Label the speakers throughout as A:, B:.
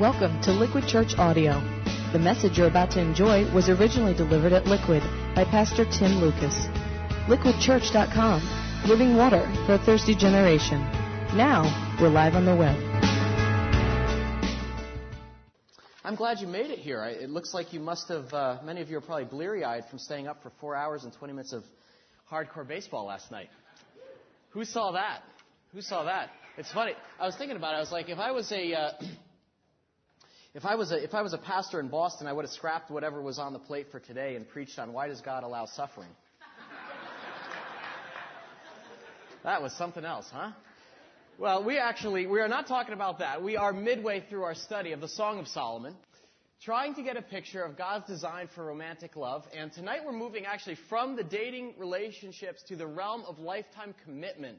A: Welcome to Liquid Church Audio. The message you're about to enjoy was originally delivered at Liquid by Pastor Tim Lucas. LiquidChurch.com, living water for a thirsty generation. Now, we're live on the web.
B: I'm glad you made it here. It looks like you must have, uh, many of you are probably bleary eyed from staying up for four hours and 20 minutes of hardcore baseball last night. Who saw that? Who saw that? It's funny. I was thinking about it. I was like, if I was a, uh, if I was a, if I was a pastor in Boston, I would have scrapped whatever was on the plate for today and preached on why does God allow suffering. that was something else, huh? Well, we actually, we are not talking about that. We are midway through our study of the Song of Solomon, trying to get a picture of God's design for romantic love. And tonight we're moving actually from the dating relationships to the realm of lifetime commitment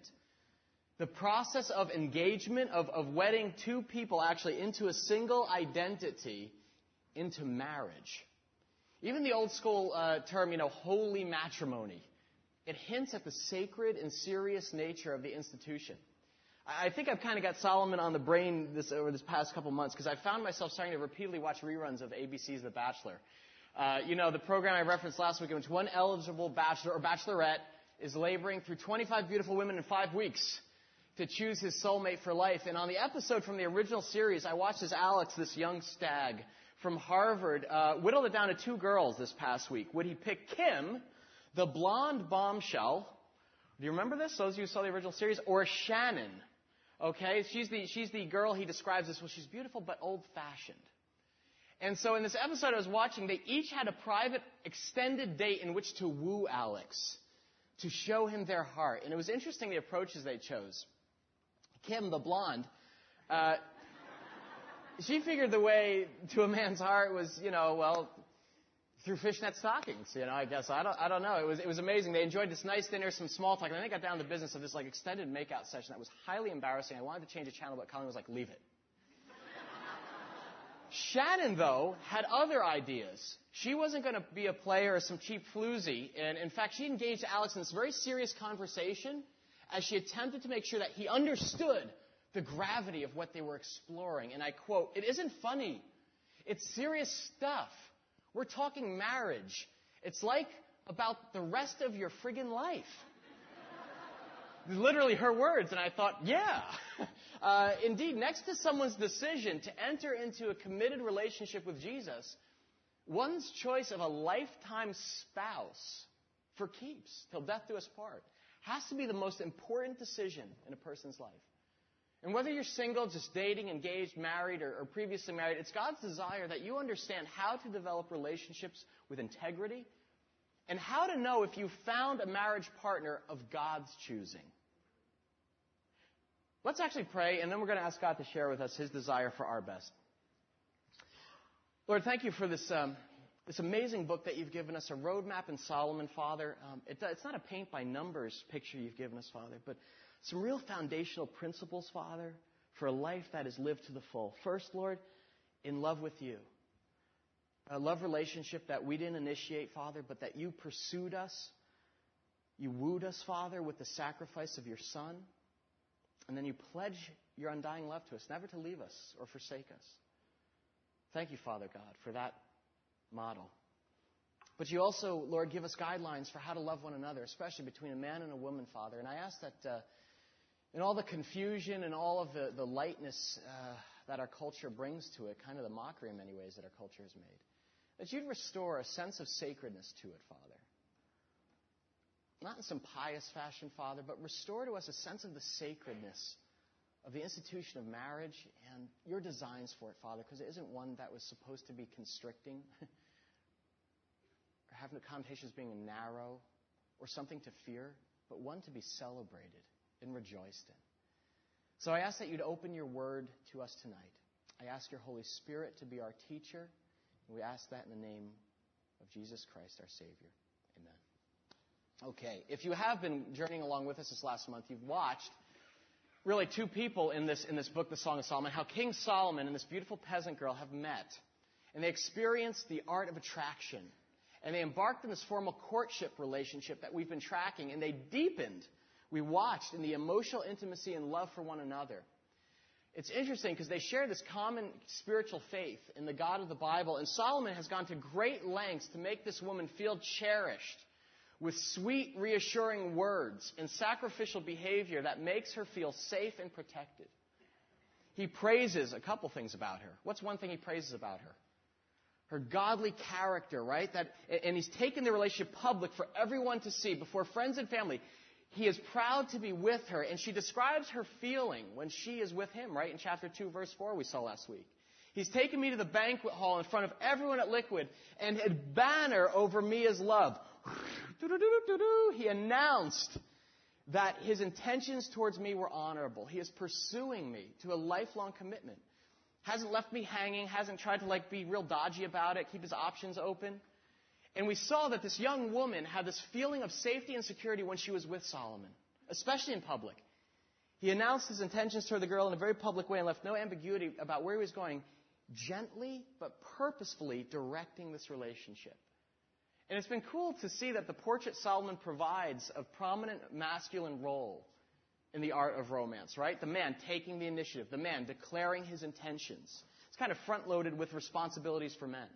B: the process of engagement, of, of wedding two people actually into a single identity, into marriage. Even the old school uh, term, you know, holy matrimony, it hints at the sacred and serious nature of the institution. I think I've kind of got Solomon on the brain this, over this past couple months because I found myself starting to repeatedly watch reruns of ABC's The Bachelor. Uh, you know, the program I referenced last week in which one eligible bachelor or bachelorette is laboring through 25 beautiful women in five weeks to choose his soulmate for life. And on the episode from the original series, I watched as Alex, this young stag from Harvard, uh, whittled it down to two girls this past week. Would he pick Kim, the blonde bombshell? Do you remember this? Those of you who saw the original series, or Shannon? Okay, she's the she's the girl he describes as well. She's beautiful but old-fashioned. And so in this episode I was watching, they each had a private, extended date in which to woo Alex, to show him their heart. And it was interesting the approaches they chose. Kim, the blonde, uh, she figured the way to a man's heart was, you know, well, through fishnet stockings. You know, I guess I don't, I don't know. It was, it was amazing. They enjoyed this nice dinner, some small talk, and then they got down to the business of this like extended makeout session that was highly embarrassing. I wanted to change the channel, but Colin was like, "Leave it." Shannon, though, had other ideas. She wasn't going to be a player or some cheap floozy, and in fact, she engaged Alex in this very serious conversation as she attempted to make sure that he understood the gravity of what they were exploring. And I quote, It isn't funny. It's serious stuff. We're talking marriage. It's like about the rest of your friggin' life. Literally her words, and I thought, yeah. Uh, indeed, next to someone's decision to enter into a committed relationship with Jesus, one's choice of a lifetime spouse for keeps, till death do us part, has to be the most important decision in a person's life. And whether you're single, just dating, engaged, married, or, or, previously married, it's God's desire that you understand how to develop relationships with integrity and how to know if you've found a marriage partner of God's choosing. Let's actually pray, and then we're going to ask God to share with us His desire for our best. Lord, thank you for this um, this amazing book that you've given us, a roadmap in Solomon, Father. Um, it, it's not a paint by numbers picture you've given us, Father, but some real foundational principles, Father, for a life that is lived to the full. First, Lord, in love with you. A love relationship that we didn't initiate, Father, but that you pursued us. You wooed us, Father, with the sacrifice of your Son. And then you pledge your undying love to us, never to leave us or forsake us. Thank you, Father God, for that model. But you also, Lord, give us guidelines for how to love one another, especially between a man and a woman, Father. And I ask that uh, in all the confusion and all of the, the lightness uh, that our culture brings to it, kind of the mockery in many ways that our culture has made, that you'd restore a sense of sacredness to it, Father. Not in some pious fashion, Father, but restore to us a sense of the sacredness of the institution of marriage and your designs for it, Father, because it isn't one that was supposed to be constricting have the connotations being narrow or something to fear, but one to be celebrated and rejoiced in. So I ask that you'd open your word to us tonight. I ask your Holy Spirit to be our teacher, and we ask that in the name of Jesus Christ, our Savior. Amen. Okay, if you have been journeying along with us this last month, you've watched really two people in this, in this book, The Song of Solomon, how King Solomon and this beautiful peasant girl have met. And they experienced the art of attraction. And they embarked in this formal courtship relationship that we've been tracking. And they deepened, we watched, in the emotional intimacy and love for one another. It's interesting because they share this common spiritual faith in the God of the Bible, and Solomon has gone to great lengths to make this woman feel cherished with sweet, reassuring words and sacrificial behavior that makes her feel safe and protected. He praises a couple things about her. What's one thing he praises about her? Her godly character, right? That, and he's taken the relationship public for everyone to see before friends and family. He is proud to be with her, and she describes her feeling when she is with him, right? In chapter 2, verse 4, we saw last week. He's taken me to the banquet hall in front of everyone at Liquid and had banner over me as love. He announced that his intentions towards me were honorable. He is pursuing me to a lifelong commitment. Hasn't left me hanging, hasn't tried to like be real dodgy about it, keep his options open. And we saw that this young woman had this feeling of safety and security when she was with Solomon, especially in public. He announced his intentions toward the girl in a very public way and left no ambiguity about where he was going, gently but purposefully directing this relationship. And it's been cool to see that the portrait Solomon provides of prominent masculine role in the art of romance, right? The man taking the initiative, the man declaring his intentions. It's kind of front loaded with responsibilities for men.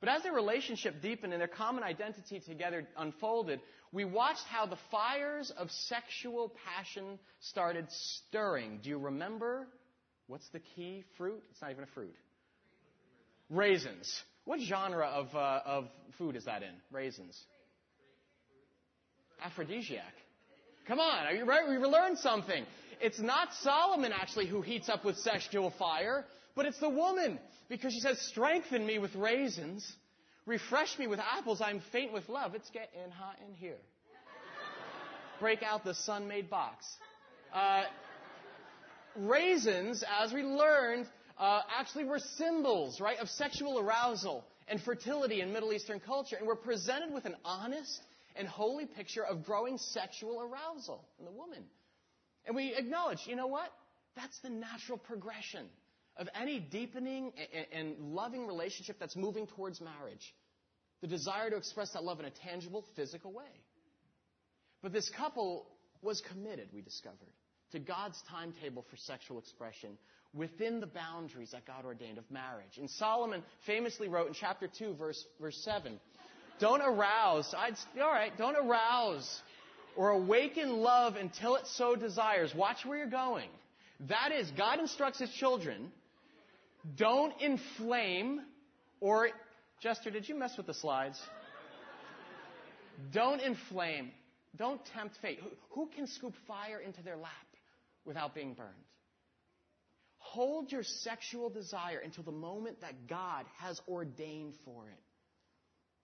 B: But as their relationship deepened and their common identity together unfolded, we watched how the fires of sexual passion started stirring. Do you remember? What's the key fruit? It's not even a fruit. Raisins. What genre of, uh, of food is that in? Raisins. Aphrodisiac. Come on, are you right? We learned something. It's not Solomon actually who heats up with sexual fire, but it's the woman. Because she says, strengthen me with raisins, refresh me with apples, I'm faint with love. It's getting hot in here. Break out the Sun-Maid box. Uh, raisins, as we learned, uh, actually were symbols, right, of sexual arousal and fertility in Middle Eastern culture, and were presented with an honest and holy picture of growing sexual arousal in the woman. And we acknowledge, you know what? That's the natural progression of any deepening and loving relationship that's moving towards marriage. The desire to express that love in a tangible, physical way. But this couple was committed, we discovered, to God's timetable for sexual expression within the boundaries that God ordained of marriage. And Solomon famously wrote in chapter 2, verse, verse 7, don't arouse, I'd, all right, don't arouse or awaken love until it so desires. Watch where you're going. That is, God instructs His children, don't inflame or, Jester, did you mess with the slides? Don't inflame. Don't tempt fate. Who can scoop fire into their lap without being burned? Hold your sexual desire until the moment that God has ordained for it.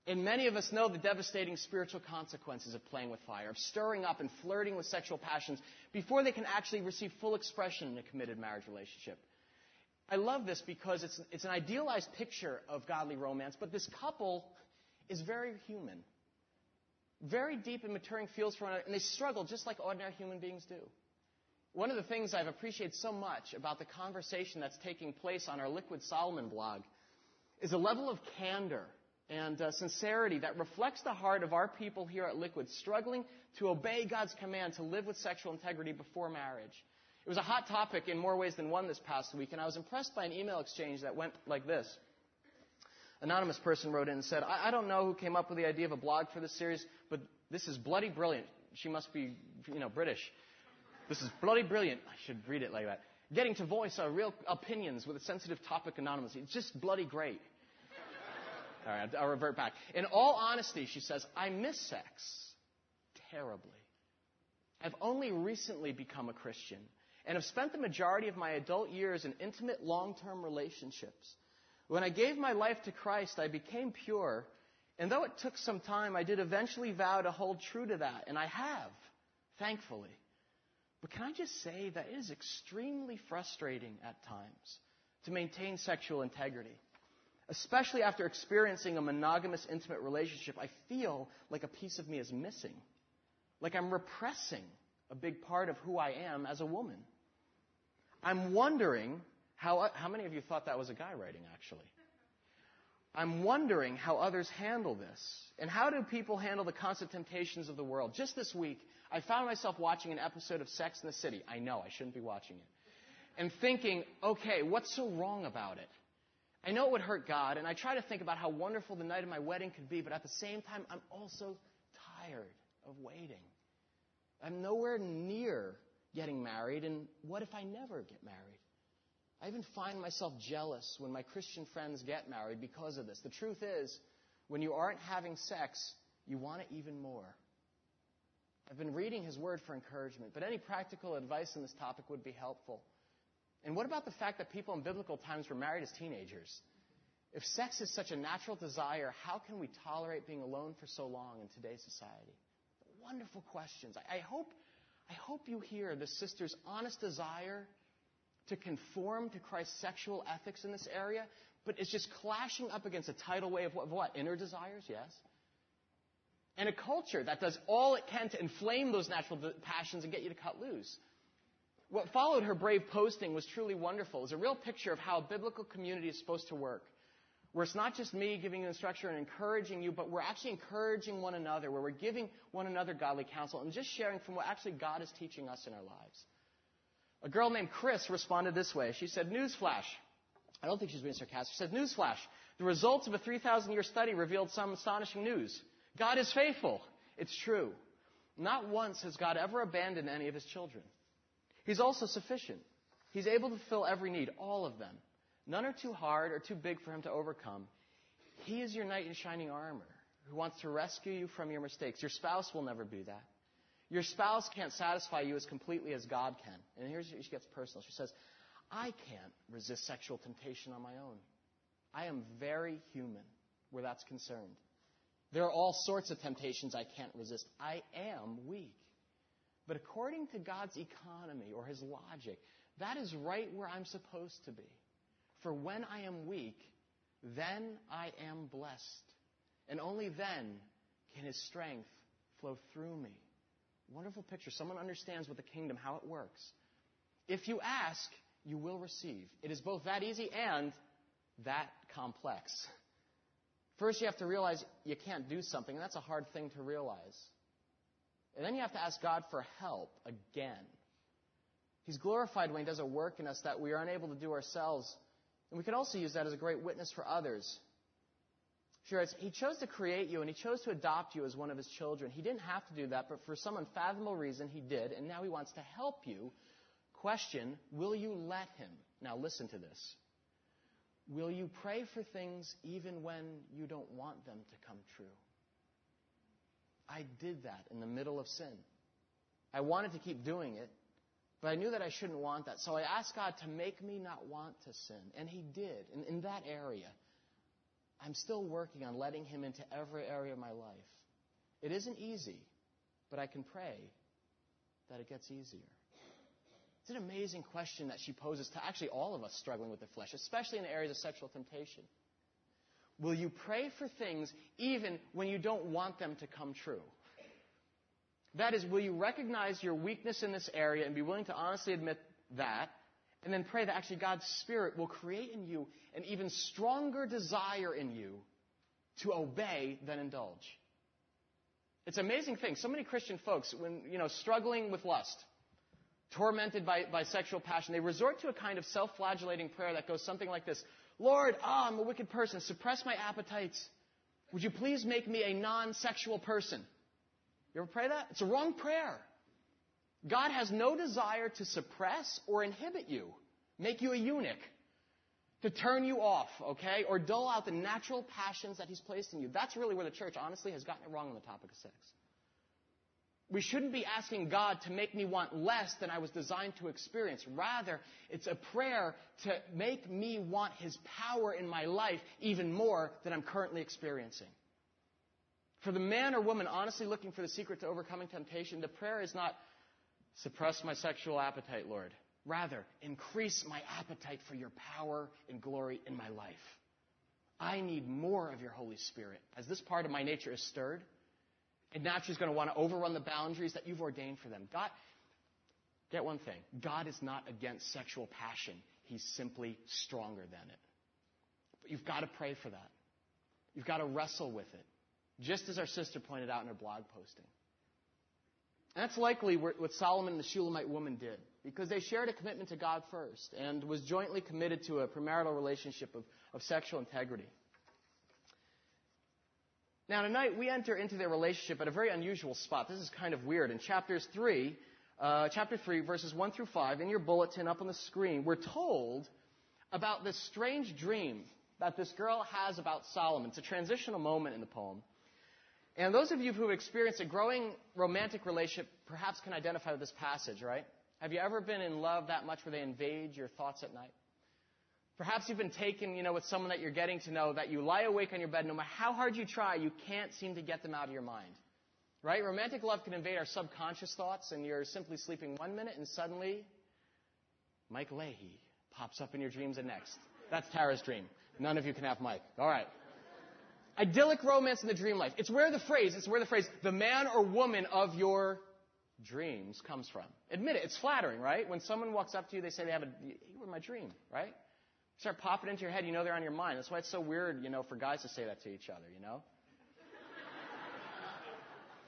B: And many of us know the devastating spiritual consequences of playing with fire, of stirring up and flirting with sexual passions before they can actually receive full expression in a committed marriage relationship. I love this because it's, it's an idealized picture of godly romance, but this couple is very human. Very deep and maturing feels for one another, and they struggle just like ordinary human beings do. One of the things I've appreciated so much about the conversation that's taking place on our Liquid Solomon blog is a level of candor and uh, sincerity that reflects the heart of our people here at Liquid, struggling to obey God's command to live with sexual integrity before marriage. It was a hot topic in more ways than one this past week, and I was impressed by an email exchange that went like this. Anonymous person wrote in and said, I, I don't know who came up with the idea of a blog for this series, but this is bloody brilliant. She must be, you know, British. This is bloody brilliant. I should read it like that. Getting to voice our real opinions with a sensitive topic anonymously. It's just bloody great. All right, I'll revert back. In all honesty, she says, I miss sex terribly. I've only recently become a Christian and have spent the majority of my adult years in intimate long term relationships. When I gave my life to Christ, I became pure, and though it took some time, I did eventually vow to hold true to that, and I have, thankfully. But can I just say that it is extremely frustrating at times to maintain sexual integrity? Especially after experiencing a monogamous, intimate relationship, I feel like a piece of me is missing. Like I'm repressing a big part of who I am as a woman. I'm wondering how, how many of you thought that was a guy writing, actually? I'm wondering how others handle this. And how do people handle the constant temptations of the world? Just this week, I found myself watching an episode of Sex and the City. I know, I shouldn't be watching it. and thinking, okay, what's so wrong about it? I know it would hurt God, and I try to think about how wonderful the night of my wedding could be, but at the same time, I'm also tired of waiting. I'm nowhere near getting married, and what if I never get married? I even find myself jealous when my Christian friends get married because of this. The truth is, when you aren't having sex, you want it even more. I've been reading his word for encouragement, but any practical advice on this topic would be helpful. And what about the fact that people in biblical times were married as teenagers? If sex is such a natural desire, how can we tolerate being alone for so long in today's society? Wonderful questions. I, hope, I hope you hear the sister's honest desire to conform to Christ's sexual ethics in this area, but it's just clashing up against a tidal wave of what? what? Inner desires, yes. And a culture that does all it can to inflame those natural passions and get you to cut loose. What followed her brave posting was truly wonderful. It's a real picture of how a biblical community is supposed to work. Where it's not just me giving you instruction and encouraging you, but we're actually encouraging one another, where we're giving one another godly counsel and just sharing from what actually God is teaching us in our lives. A girl named Chris responded this way. She said, Newsflash. I don't think she's being sarcastic. She said, Newsflash. The results of a 3,000 year study revealed some astonishing news. God is faithful. It's true. Not once has God ever abandoned any of his children. He's also sufficient. He's able to fill every need, all of them. None are too hard or too big for him to overcome. He is your knight in shining armor who wants to rescue you from your mistakes. Your spouse will never be that. Your spouse can't satisfy you as completely as God can. And here's she gets personal. She says, I can't resist sexual temptation on my own. I am very human where that's concerned. There are all sorts of temptations I can't resist. I am weak. But according to God's economy or his logic, that is right where I'm supposed to be. For when I am weak, then I am blessed. And only then can his strength flow through me. Wonderful picture. Someone understands what the kingdom, how it works. If you ask, you will receive. It is both that easy and that complex. First, you have to realize you can't do something, and that's a hard thing to realize. And then you have to ask God for help again. He's glorified when He does a work in us that we are unable to do ourselves. And we can also use that as a great witness for others. She writes, He chose to create you and He chose to adopt you as one of His children. He didn't have to do that, but for some unfathomable reason He did, and now He wants to help you. Question, will you let Him? Now listen to this. Will you pray for things even when you don't want them to come true? I did that in the middle of sin. I wanted to keep doing it, but I knew that I shouldn't want that. So I asked God to make me not want to sin. And He did. And in that area, I'm still working on letting Him into every area of my life. It isn't easy, but I can pray that it gets easier. It's an amazing question that she poses to actually all of us struggling with the flesh, especially in the areas of sexual temptation. Will you pray for things even when you don't want them to come true? That is, will you recognize your weakness in this area and be willing to honestly admit that? And then pray that actually God's Spirit will create in you an even stronger desire in you to obey than indulge. It's an amazing thing. So many Christian folks, when, you know, struggling with lust, tormented by, by sexual passion, they resort to a kind of self-flagellating prayer that goes something like this. Lord, I'm a wicked person. Suppress my appetites. Would you please make me a non-sexual person? You ever pray that? It's a wrong prayer. God has no desire to suppress or inhibit you, make you a eunuch, to turn you off, okay, or dull out the natural passions that He's placed in you. That's really where the church, honestly, has gotten it wrong on the topic of sex. We shouldn't be asking God to make me want less than I was designed to experience. Rather, it's a prayer to make me want His power in my life even more than I'm currently experiencing. For the man or woman honestly looking for the secret to overcoming temptation, the prayer is not, suppress my sexual appetite, Lord. Rather, increase my appetite for your power and glory in my life. I need more of your Holy Spirit. As this part of my nature is stirred, and naturally is going to want to overrun the boundaries that you've ordained for them. God, get one thing God is not against sexual passion, He's simply stronger than it. But you've got to pray for that. You've got to wrestle with it, just as our sister pointed out in her blog posting. And that's likely what Solomon and the Shulamite woman did, because they shared a commitment to God first and was jointly committed to a premarital relationship of, of sexual integrity. Now, tonight we enter into their relationship at a very unusual spot. This is kind of weird. In chapters 3, uh, chapter 3, verses 1 through 5, in your bulletin up on the screen, we're told about this strange dream that this girl has about Solomon. It's a transitional moment in the poem. And those of you who have experienced a growing romantic relationship perhaps can identify with this passage, right? Have you ever been in love that much where they invade your thoughts at night? Perhaps you've been taken, you know, with someone that you're getting to know that you lie awake on your bed, no matter how hard you try, you can't seem to get them out of your mind. Right? Romantic love can invade our subconscious thoughts, and you're simply sleeping one minute, and suddenly, Mike Leahy pops up in your dreams the next. That's Tara's dream. None of you can have Mike. All right. Idyllic romance in the dream life. It's where the phrase, it's where the phrase, the man or woman of your dreams comes from. Admit it, it's flattering, right? When someone walks up to you, they say they have a, you were my dream, right? Start popping into your head, you know they're on your mind. That's why it's so weird, you know, for guys to say that to each other, you know?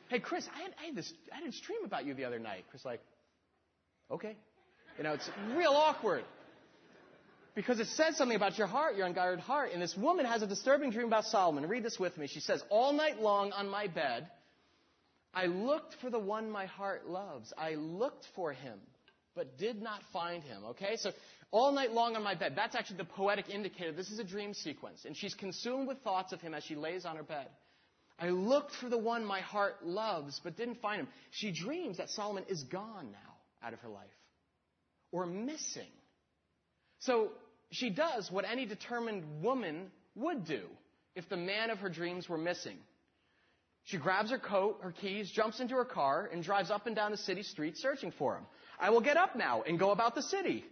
B: hey, Chris, I had, I had this, I had this dream about you the other night. Chris, like, okay. You know, it's real awkward. Because it says something about your heart, your unguarded heart. And this woman has a disturbing dream about Solomon. Read this with me. She says, All night long on my bed, I looked for the one my heart loves. I looked for him, but did not find him. Okay? So all night long on my bed. That's actually the poetic indicator. This is a dream sequence. And she's consumed with thoughts of him as she lays on her bed. I looked for the one my heart loves, but didn't find him. She dreams that Solomon is gone now out of her life. Or missing. So she does what any determined woman would do if the man of her dreams were missing. She grabs her coat, her keys, jumps into her car, and drives up and down the city streets searching for him. I will get up now and go about the city.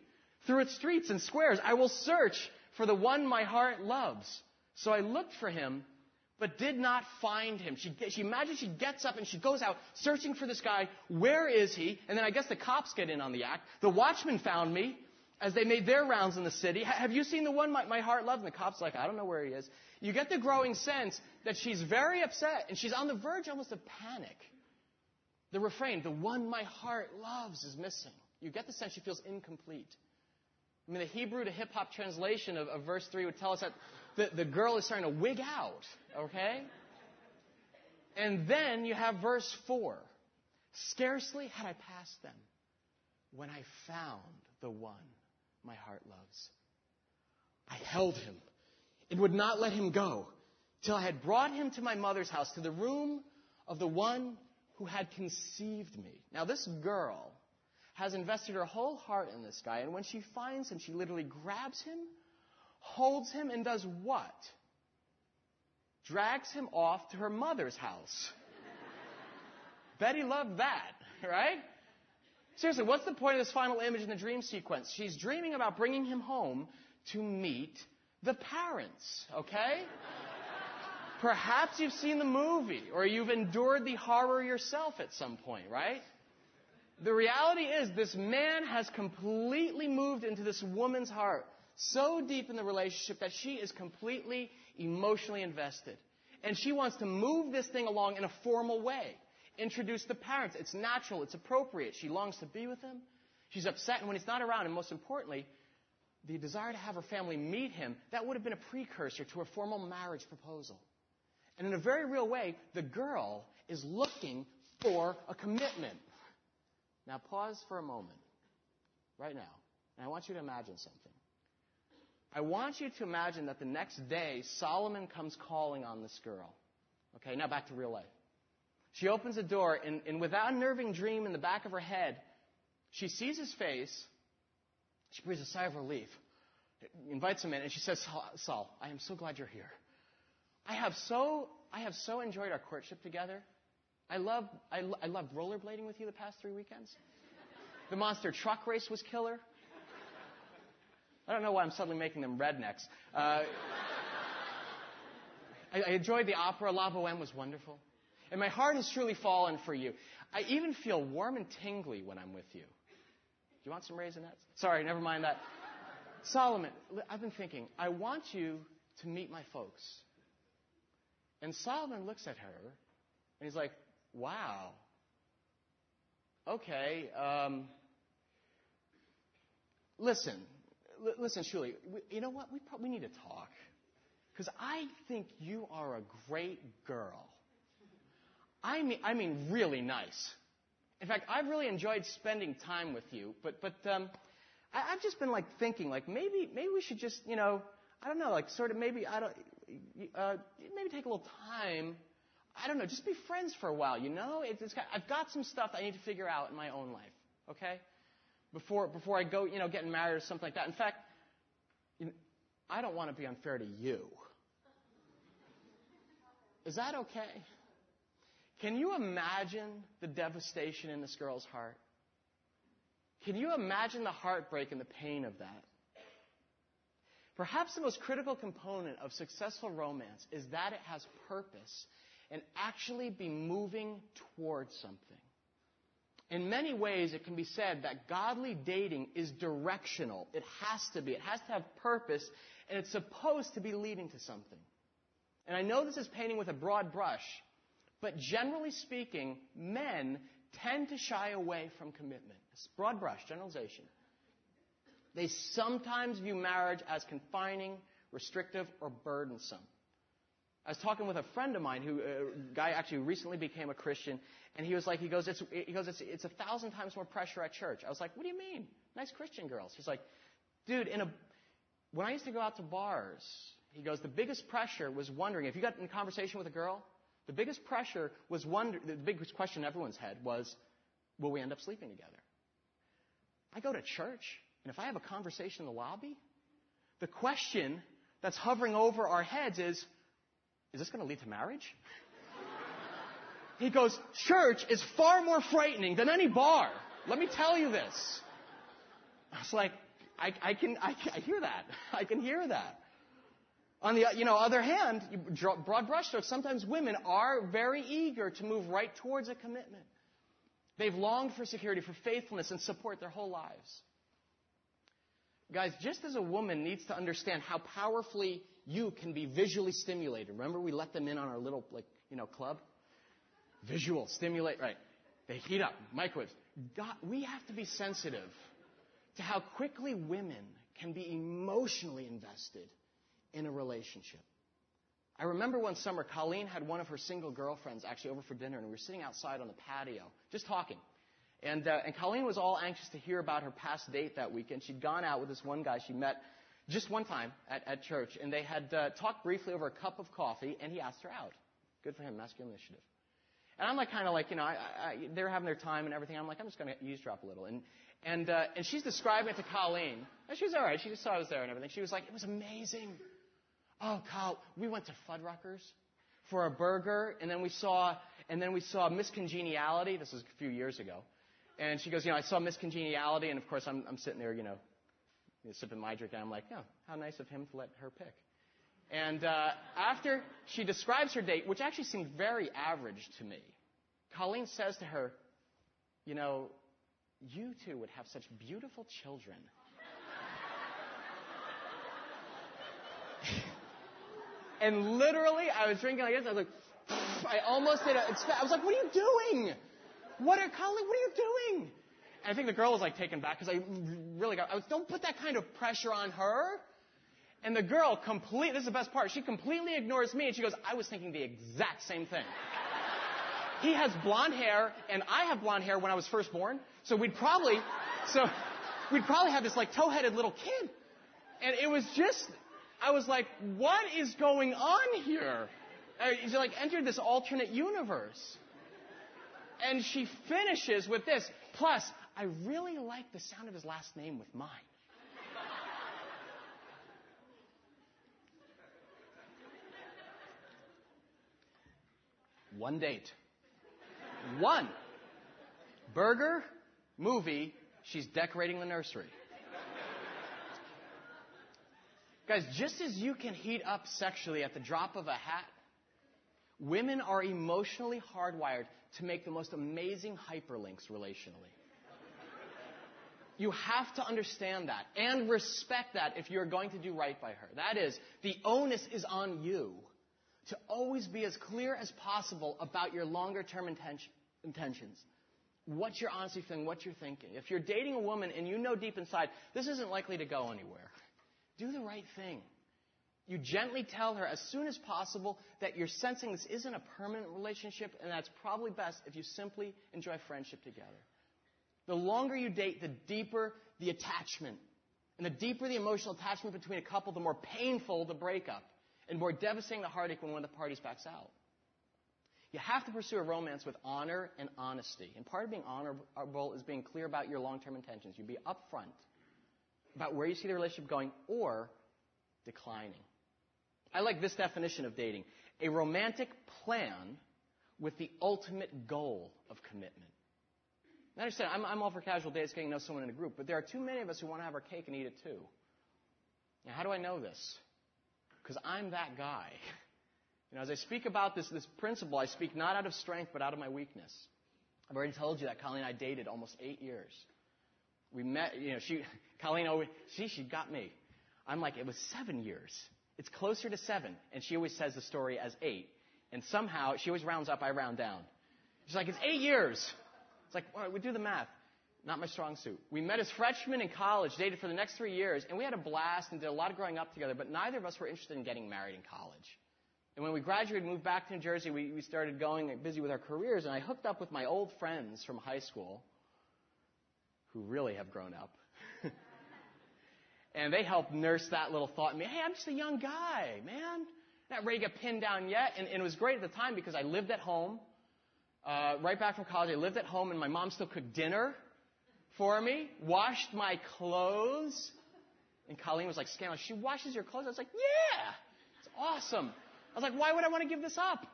B: Through its streets and squares, I will search for the one my heart loves. So I looked for him, but did not find him. She, she imagines she gets up and she goes out searching for this guy. Where is he? And then I guess the cops get in on the act. The watchman found me as they made their rounds in the city. Have you seen the one my, my heart loves? And the cop's like, I don't know where he is. You get the growing sense that she's very upset and she's on the verge almost of panic. The refrain, the one my heart loves, is missing. You get the sense she feels incomplete. I mean, the Hebrew to hip hop translation of, of, verse 3 would tell us that the, the girl is starting to wig out, okay? And then you have verse 4. Scarcely had I passed them when I found the one my heart loves. I held him and would not let him go till I had brought him to my mother's house, to the room of the one who had conceived me. Now, this girl has invested her whole heart in this guy, and when she finds him, she literally grabs him, holds him, and does what? Drags him off to her mother's house. Betty loved that, right? Seriously, what's the point of this final image in the dream sequence? She's dreaming about bringing him home to meet the parents, okay? Perhaps you've seen the movie or you've endured the horror yourself at some point, right? The reality is this man has completely moved into this woman's heart so deep in the relationship that she is completely emotionally invested. And she wants to move this thing along in a formal way. Introduce the parents. It's natural. It's appropriate. She longs to be with him. She's upset. And when he's not around, and most importantly, the desire to have her family meet him, that would have been a precursor to a formal marriage proposal. And in a very real way, the girl is looking for a commitment. Now, pause for a moment, right now, and I want you to imagine something. I want you to imagine that the next day, Solomon comes calling on this girl. Okay, now back to real life. She opens the door, and, and with that unnerving dream in the back of her head, she sees his face. She breathes a sigh of relief, invites him in, and she says, Saul, I am so glad you're here. I have so, I have so enjoyed our courtship together. I love I, I loved rollerblading with you the past three weekends. The monster truck race was killer. I don't know why I'm suddenly making them rednecks. Uh, I, I enjoyed the opera. La Boheme was wonderful. And my heart has truly fallen for you. I even feel warm and tingly when I'm with you. Do you want some raisinets? Sorry, never mind that. Solomon, I've been thinking, I want you to meet my folks. And Solomon looks at her and he's like, Wow. okay, um, listen, l- listen, Shuli, we, you know what? We probably need to talk. Because I think you are a great girl. I mean, I mean, really nice. In fact, I've really enjoyed spending time with you, but, but, um, I, I've just been like thinking, like maybe, maybe we should just, you know, I don't know, like sort of maybe, I don't, uh, maybe take a little time. I don't know, just be friends for a while, you know? It's, it's, I've got some stuff I need to figure out in my own life, okay? Before, before I go, you know, getting married or something like that. In fact, you know, I don't want to be unfair to you. Is that okay? Can you imagine the devastation in this girl's heart? Can you imagine the heartbreak and the pain of that? Perhaps the most critical component of successful romance is that it has purpose and actually be moving towards something. In many ways, it can be said that godly dating is directional. It has to be. It has to have purpose, and it's supposed to be leading to something. And I know this is painting with a broad brush, but generally speaking, men tend to shy away from commitment. It's broad brush, generalization. They sometimes view marriage as confining, restrictive, or burdensome. I was talking with a friend of mine who, a uh, guy actually recently became a Christian, and he was like, he goes, it's, he goes, it's, it's a thousand times more pressure at church. I was like, what do you mean? Nice Christian girls. He's like, dude, in a, when I used to go out to bars, he goes, the biggest pressure was wondering, if you got in a conversation with a girl, the biggest pressure was wonder, the biggest question in everyone's head was, will we end up sleeping together? I go to church, and if I have a conversation in the lobby, the question that's hovering over our heads is, is this going to lead to marriage? he goes, church is far more frightening than any bar. Let me tell you this. I was like, I, I can, I, I hear that. I can hear that. On the you know, other hand, broad brushstrokes, sometimes women are very eager to move right towards a commitment. They've longed for security, for faithfulness, and support their whole lives. Guys, just as a woman needs to understand how powerfully you can be visually stimulated. Remember we let them in on our little, like, you know, club? Visual, stimulate, right. They heat up, microwaves. God, we have to be sensitive to how quickly women can be emotionally invested in a relationship. I remember one summer, Colleen had one of her single girlfriends actually over for dinner, and we were sitting outside on the patio, just talking. And, uh, and Colleen was all anxious to hear about her past date that weekend. She'd gone out with this one guy she met just one time at, at church, and they had uh, talked briefly over a cup of coffee, and he asked her out. Good for him, masculine initiative. And I'm like, kind of like, you know, I, I, they're having their time and everything. I'm like, I'm just going to eavesdrop a little. And, and, uh, and she's describing it to Colleen. And she was all right. She just saw I was there and everything. She was like, it was amazing. Oh, Kyle, we went to Fuddruckers for a burger, and then we saw, and then we saw Miss Congeniality. This was a few years ago. And she goes, you know, I saw Miss Congeniality, and of course I'm, I'm sitting there, you know, you know, sipping my drink, and I'm like, oh, how nice of him to let her pick. And uh, after she describes her date, which actually seemed very average to me, Colleen says to her, you know, you two would have such beautiful children. And literally, I was drinking like this. I was like, I almost did a, I was like, what are you doing? What are, Colleen, what are you doing? I think the girl was like taken back because I really got, I was, don't put that kind of pressure on her. And the girl complete, this is the best part, she completely ignores me and she goes, I was thinking the exact same thing. he has blonde hair and I have blonde hair when I was first born. So we'd probably, so we'd probably have this like tow-headed little kid. And it was just, I was like, what is going on here? She like entered this alternate universe. And she finishes with this. Plus, I really like the sound of his last name with mine. One date. One. Burger, movie, she's decorating the nursery. Guys, just as you can heat up sexually at the drop of a hat, women are emotionally hardwired to make the most amazing hyperlinks relationally. You have to understand that and respect that if you're going to do right by her. That is, the onus is on you to always be as clear as possible about your longer term intention, intentions. what you're honestly feeling, what you're thinking. If you're dating a woman and you know deep inside, this isn't likely to go anywhere, do the right thing. You gently tell her as soon as possible that you're sensing this isn't a permanent relationship, and that's probably best if you simply enjoy friendship together. The longer you date, the deeper the attachment. And the deeper the emotional attachment between a couple, the more painful the breakup, and more devastating the heartache when one of the parties backs out. You have to pursue a romance with honor and honesty. And part of being honorable is being clear about your long term intentions. You be upfront about where you see the relationship going or declining. I like this definition of dating a romantic plan with the ultimate goal of commitment. Now, understand, I'm, I'm all for casual dates, getting to know someone in a group, but there are too many of us who want to have our cake and eat it too. Now, how do I know this? Because I'm that guy. You know, as I speak about this, this principle, I speak not out of strength, but out of my weakness. I've already told you that Colleen and I dated almost eight years. We met, you know, she, Colleen always, she, she got me. I'm like, it was seven years. It's closer to seven. And she always says the story as eight. And somehow, she always rounds up, I round down. She's like, it's eight years. It's like, we do the math. Not my strong suit. We met as freshmen in college, dated for the next three years, and we had a blast and did a lot of growing up together, but neither of us were interested in getting married in college. And when we graduated, and moved back to New Jersey, we, we started going busy with our careers, and I hooked up with my old friends from high school, who really have grown up. And they helped nurse that little thought in me. Hey, I'm just a young guy, man. Not ready to get pinned down yet. And, and it was great at the time because I lived at home. Uh, right back from college, I lived at home and my mom still cooked dinner for me, washed my clothes. And Colleen was like, scandalous. She washes your clothes? I was like, yeah, it's awesome. I was like, why would I want to give this up?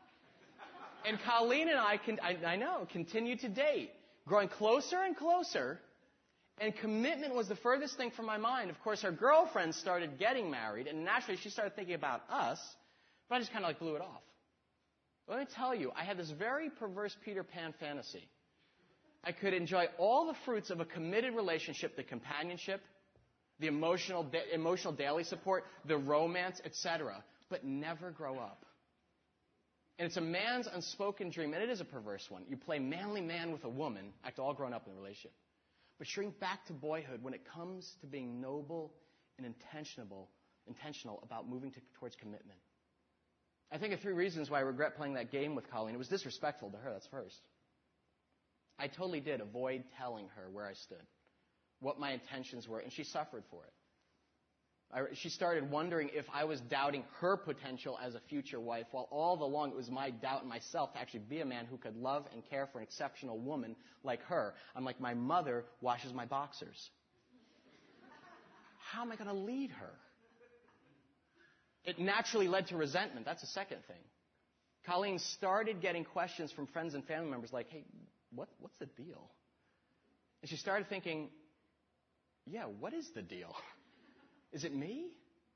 B: And Colleen and I, can, I, I know, continued to date, growing closer and closer and commitment was the furthest thing from my mind. Of course, her girlfriend started getting married, and naturally she started thinking about us, but I just kind of like blew it off. Let me tell you, I had this very perverse Peter Pan fantasy. I could enjoy all the fruits of a committed relationship, the companionship, the emotional, emotional daily support, the romance, etc., but never grow up. And it's a man's unspoken dream, and it is a perverse one. You play manly man with a woman, act all grown up in the relationship but shrink back to boyhood when it comes to being noble and intentional, intentional about moving to, towards commitment. I think of three reasons why I regret playing that game with Colleen. It was disrespectful to her, that's first. I totally did avoid telling her where I stood, what my intentions were, and she suffered for it. I, she started wondering if I was doubting her potential as a future wife, while all the along it was my doubt in myself to actually be a man who could love and care for an exceptional woman like her. I'm like, my mother washes my boxers. How am I going to lead her? It naturally led to resentment. That's the second thing. Colleen started getting questions from friends and family members like, hey, what, what's the deal? And she started thinking, yeah, what is the deal? Is it me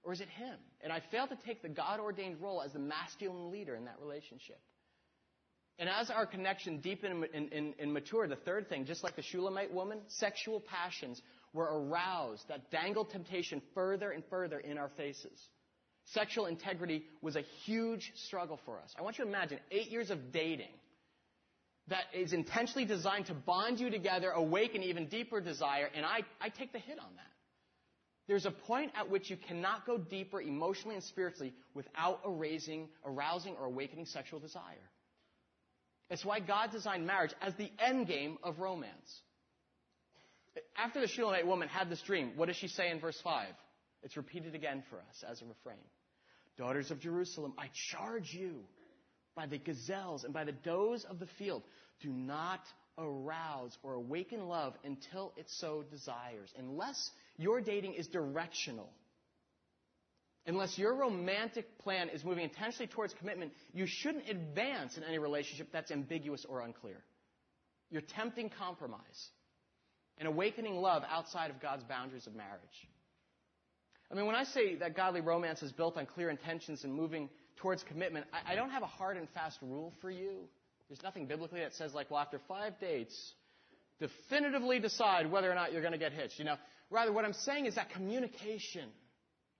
B: or is it him? And I failed to take the God ordained role as the masculine leader in that relationship. And as our connection deepened and, and, and matured, the third thing, just like the Shulamite woman, sexual passions were aroused that dangled temptation further and further in our faces. Sexual integrity was a huge struggle for us. I want you to imagine eight years of dating that is intentionally designed to bond you together, awaken even deeper desire, and I, I take the hit on that. There's a point at which you cannot go deeper emotionally and spiritually without arousing, arousing or awakening sexual desire. It's why God designed marriage as the end game of romance. After the Shulamite woman had this dream, what does she say in verse 5? It's repeated again for us as a refrain. Daughters of Jerusalem, I charge you by the gazelles and by the does of the field, do not arouse or awaken love until it so desires. Unless your dating is directional, unless your romantic plan is moving intentionally towards commitment, you shouldn't advance in any relationship that's ambiguous or unclear. You're tempting compromise and awakening love outside of God's boundaries of marriage. I mean, when I say that godly romance is built on clear intentions and moving towards commitment, I, I don't have a hard and fast rule for you. There's nothing biblically that says, like, well, after five dates, definitively decide whether or not you're going to get hitched. You know, rather, what I'm saying is that communication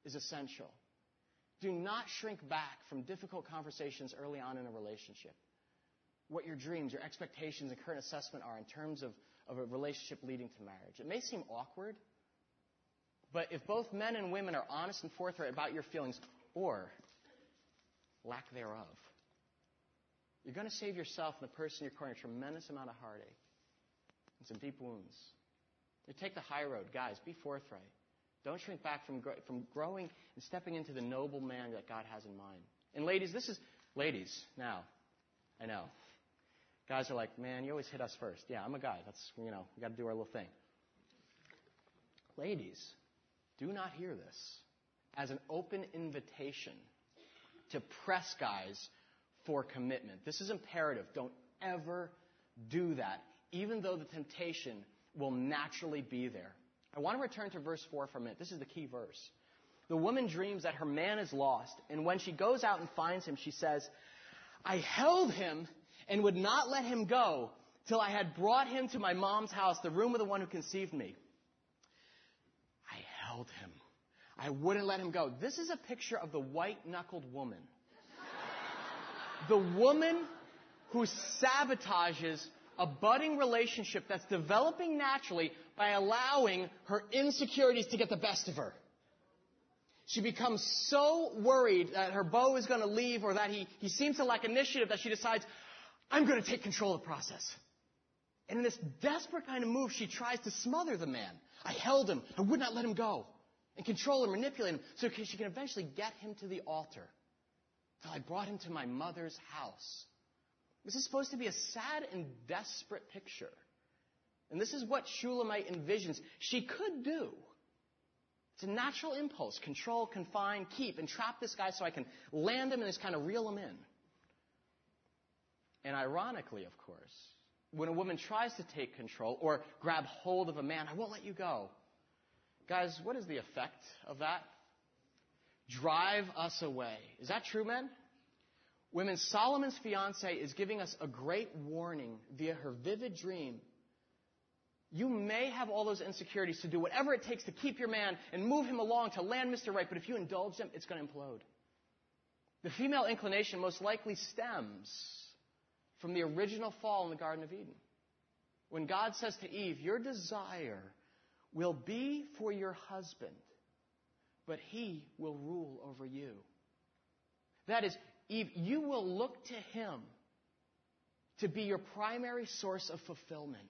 B: is essential. Do not shrink back from difficult conversations early on in a relationship. what your dreams, your expectations, and current assessment are in terms of, of a relationship leading to marriage. It may seem awkward, but if both men and women are honest and forthright about your feelings or lack thereof, you're going to save yourself and the person you're courting a tremendous amount of heartache and some deep wounds. You take the high road. Guys, be forthright. Don't shrink back from, from growing and stepping into the noble man that God has in mind. And ladies, this is, ladies, now, I know. Guys are like, man, you always hit us first. Yeah, I'm a guy. That's, you know, we got to do our little thing. Ladies, do not hear this as an open invitation to press guys for commitment. This is imperative. Don't ever do that, even though the temptation will naturally be there. I want to return to verse 4 for a minute. This is the key verse. The woman dreams that her man is lost, and when she goes out and finds him, she says, I held him and would not let him go till I had brought him to my mom's house, the room of the one who conceived me. Held him. I wouldn't let him go. This is a picture of the white knuckled woman. The woman who sabotages a budding relationship that's developing naturally by allowing her insecurities to get the best of her. She becomes so worried that her beau is going to leave or that he, he seems to lack initiative that she decides, I'm going to take control of the process. And in this desperate kind of move, she tries to smother the man. I held him. I would not let him go. And control and manipulate him so she can eventually get him to the altar. Till I brought him to my mother's house. This is supposed to be a sad and desperate picture. And this is what Shulamite envisions she could do. It's a natural impulse. Control, confine, keep, and trap this guy so I can land him and just kind of reel him in. And ironically, of course, when a woman tries to take control or grab hold of a man, I won't let you go. Guys, what is the effect of that? Drive us away. Is that true, men? Women, Solomon's fiance is giving us a great warning via her vivid dream you may have all those insecurities to do whatever it takes to keep your man and move him along to land Mr. Right, but if you indulge him, it's going to implode. The female inclination most likely stems from the original fall in the Garden of Eden. When God says to Eve, Your desire will be for your husband, but he will rule over you. That is, Eve, you will look to him to be your primary source of fulfillment.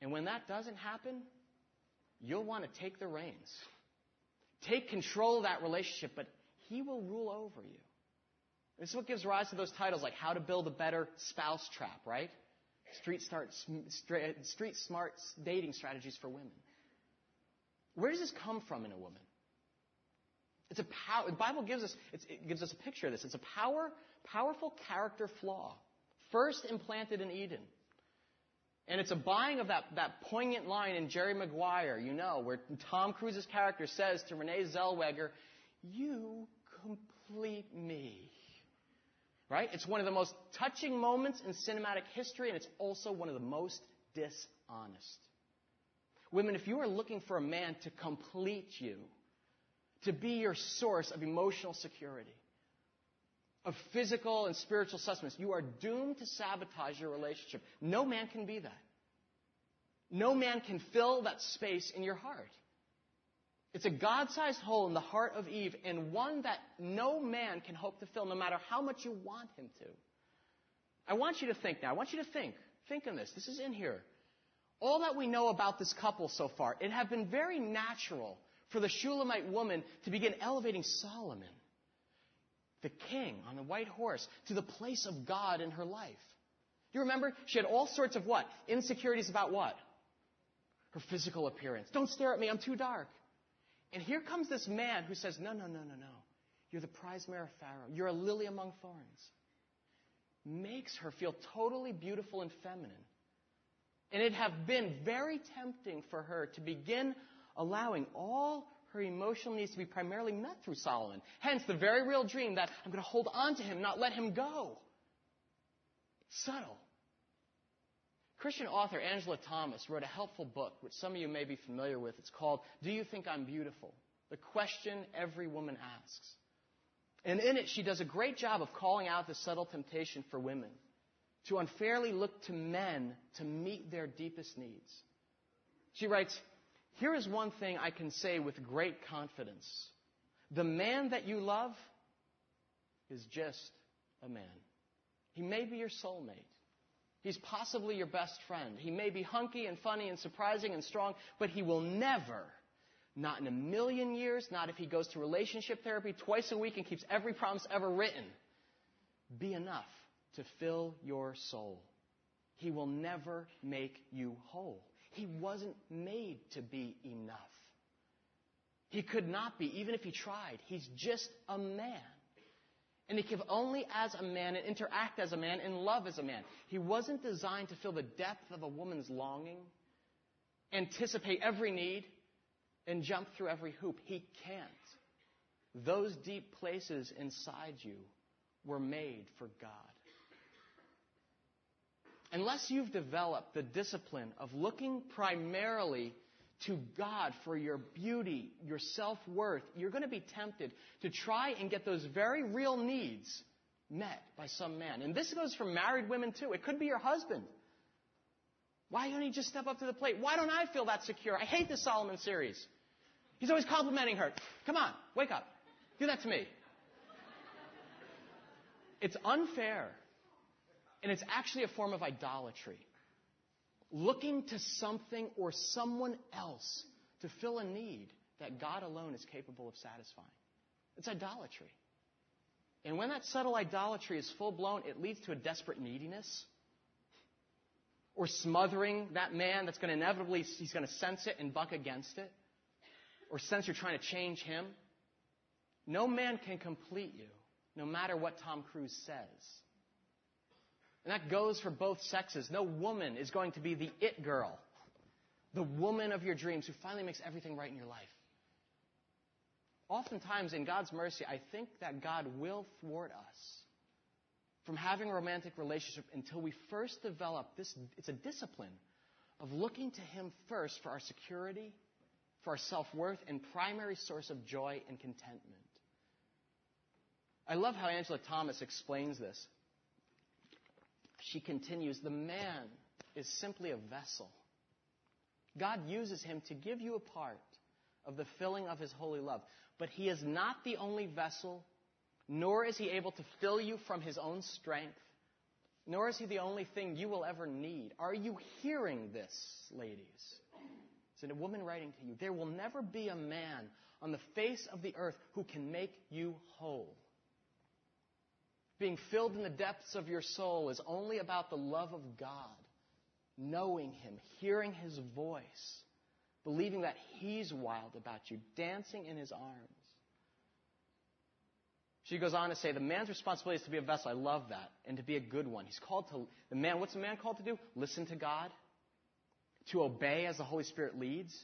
B: And when that doesn't happen, you'll want to take the reins. Take control of that relationship, but He will rule over you. This is what gives rise to those titles like How to Build a Better Spouse Trap, right? Street, start, street smart dating strategies for women. Where does this come from in a woman? It's a power, the Bible gives us, it gives us a picture of this. It's a power, powerful character flaw, first implanted in Eden. And it's a buying of that, that poignant line in Jerry Maguire, you know, where Tom Cruise's character says to Renee Zellweger, You complete me. Right? It's one of the most touching moments in cinematic history, and it's also one of the most dishonest. Women, if you are looking for a man to complete you, to be your source of emotional security, of physical and spiritual sustenance, you are doomed to sabotage your relationship. No man can be that. No man can fill that space in your heart. It's a God sized hole in the heart of Eve, and one that no man can hope to fill, no matter how much you want him to. I want you to think now. I want you to think. Think on this. This is in here. All that we know about this couple so far, it had been very natural for the Shulamite woman to begin elevating Solomon the king on the white horse, to the place of God in her life. You remember? She had all sorts of what? Insecurities about what? Her physical appearance. Don't stare at me, I'm too dark. And here comes this man who says, No, no, no, no, no. You're the prize mare of Pharaoh. You're a lily among thorns. Makes her feel totally beautiful and feminine. And it have been very tempting for her to begin allowing all her emotional needs to be primarily met through Solomon. Hence, the very real dream that I'm going to hold on to him, not let him go. Subtle. Christian author Angela Thomas wrote a helpful book, which some of you may be familiar with. It's called Do You Think I'm Beautiful? The question every woman asks. And in it, she does a great job of calling out the subtle temptation for women. to unfairly look to men to meet their deepest needs. She writes, Here is one thing I can say with great confidence. The man that you love is just a man. He may be your soulmate. He's possibly your best friend. He may be hunky and funny and surprising and strong, but he will never, not in a million years, not if he goes to relationship therapy twice a week and keeps every promise ever written, be enough to fill your soul. He will never make you whole. He wasn't made to be enough. He could not be, even if he tried. He's just a man. And he can only as a man and interact as a man and love as a man. He wasn't designed to fill the depth of a woman's longing, anticipate every need, and jump through every hoop. He can't. Those deep places inside you were made for God. Unless you've developed the discipline of looking primarily to God for your beauty, your self worth, you're going to be tempted to try and get those very real needs met by some man. And this goes for married women too. It could be your husband. Why don't he just step up to the plate? Why don't I feel that secure? I hate the Solomon series. He's always complimenting her. Come on, wake up. Do that to me. It's unfair. And it's actually a form of idolatry looking to something or someone else to fill a need that God alone is capable of satisfying. It's idolatry. And when that subtle idolatry is full blown, it leads to a desperate neediness or smothering that man that's going to inevitably, he's going to sense it and buck against it or sense you're trying to change him. No man can complete you, no matter what Tom Cruise says. And that goes for both sexes. No woman is going to be the it girl, the woman of your dreams who finally makes everything right in your life. Oftentimes, in God's mercy, I think that God will thwart us from having a romantic relationship until we first develop this. It's a discipline of looking to Him first for our security, for our self worth, and primary source of joy and contentment. I love how Angela Thomas explains this she continues, the man is simply a vessel. God uses him to give you a part of the filling of his holy love. But he is not the only vessel, nor is he able to fill you from his own strength, nor is he the only thing you will ever need. Are you hearing this, ladies? It's a woman writing to you. There will never be a man on the face of the earth who can make you whole. Being filled in the depths of your soul is only about the love of God, knowing Him, hearing His voice, believing that He's wild about you, dancing in His arms. She goes on to say, the man's responsibility is to be a vessel. I love that. And to be a good one. He's called to, the man, what's the man called to do? Listen to God. To obey as the Holy Spirit leads.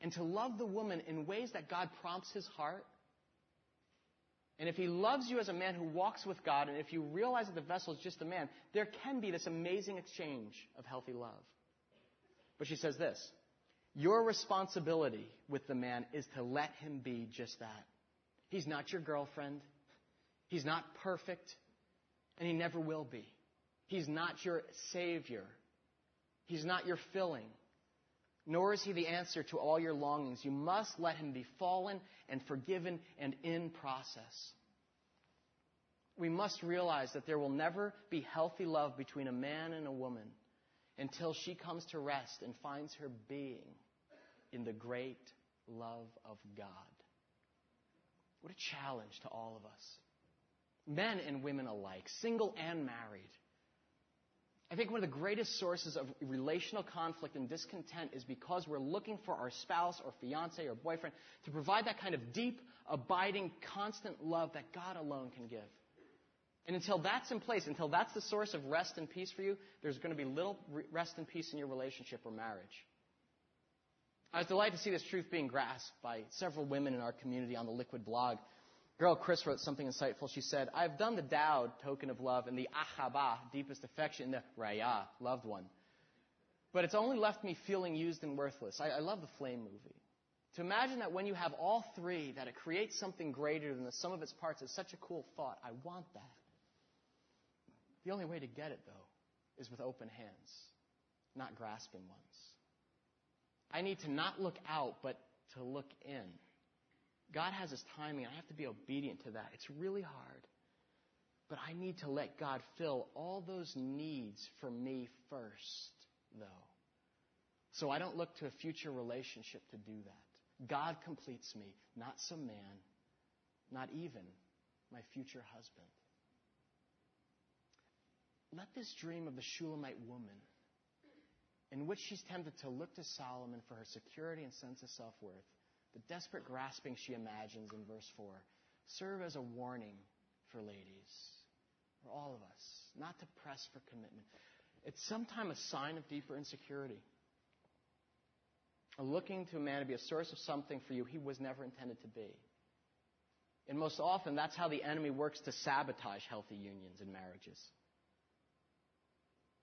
B: And to love the woman in ways that God prompts his heart. And if he loves you as a man who walks with God, and if you realize that the vessel is just a man, there can be this amazing exchange of healthy love. But she says this Your responsibility with the man is to let him be just that. He's not your girlfriend. He's not perfect. And he never will be. He's not your savior. He's not your filling. Nor is he the answer to all your longings. You must let him be fallen and forgiven and in process. We must realize that there will never be healthy love between a man and a woman until she comes to rest and finds her being in the great love of God. What a challenge to all of us. Men and women alike, single and married. I think one of the greatest sources of relational conflict and discontent is because we're looking for our spouse or fiance or boyfriend to provide that kind of deep, abiding, constant love that God alone can give. And until that's in place, until that's the source of rest and peace for you, there's going to be little rest and peace in your relationship or marriage. I was delighted to see this truth being grasped by several women in our community on the Liquid blog girl Chris wrote something insightful. She said, I've done the Dowd, token of love, and the Ahaba, deepest affection, the Raya, loved one. But it's only left me feeling used and worthless. I, I love the Flame movie. To imagine that when you have all three, that it creates something greater than the sum of its parts is such a cool thought. I want that. The only way to get it, though, is with open hands, not grasping ones. I need to not look out, but to look in. God has His timing, I have to be obedient to that. It's really hard. But I need to let God fill all those needs for me first, though. So I don't look to a future relationship to do that. God completes me, not some man, not even my future husband. Let this dream of the Shulamite woman, in which she's tempted to look to Solomon for her security and sense of self worth, the desperate grasping she imagines in verse 4, serve as a warning for ladies, for all of us, not to press for commitment. It's sometimes a sign of deeper insecurity. Looking to a man to be a source of something for you he was never intended to be. And most often, that's how the enemy works to sabotage healthy unions and marriages.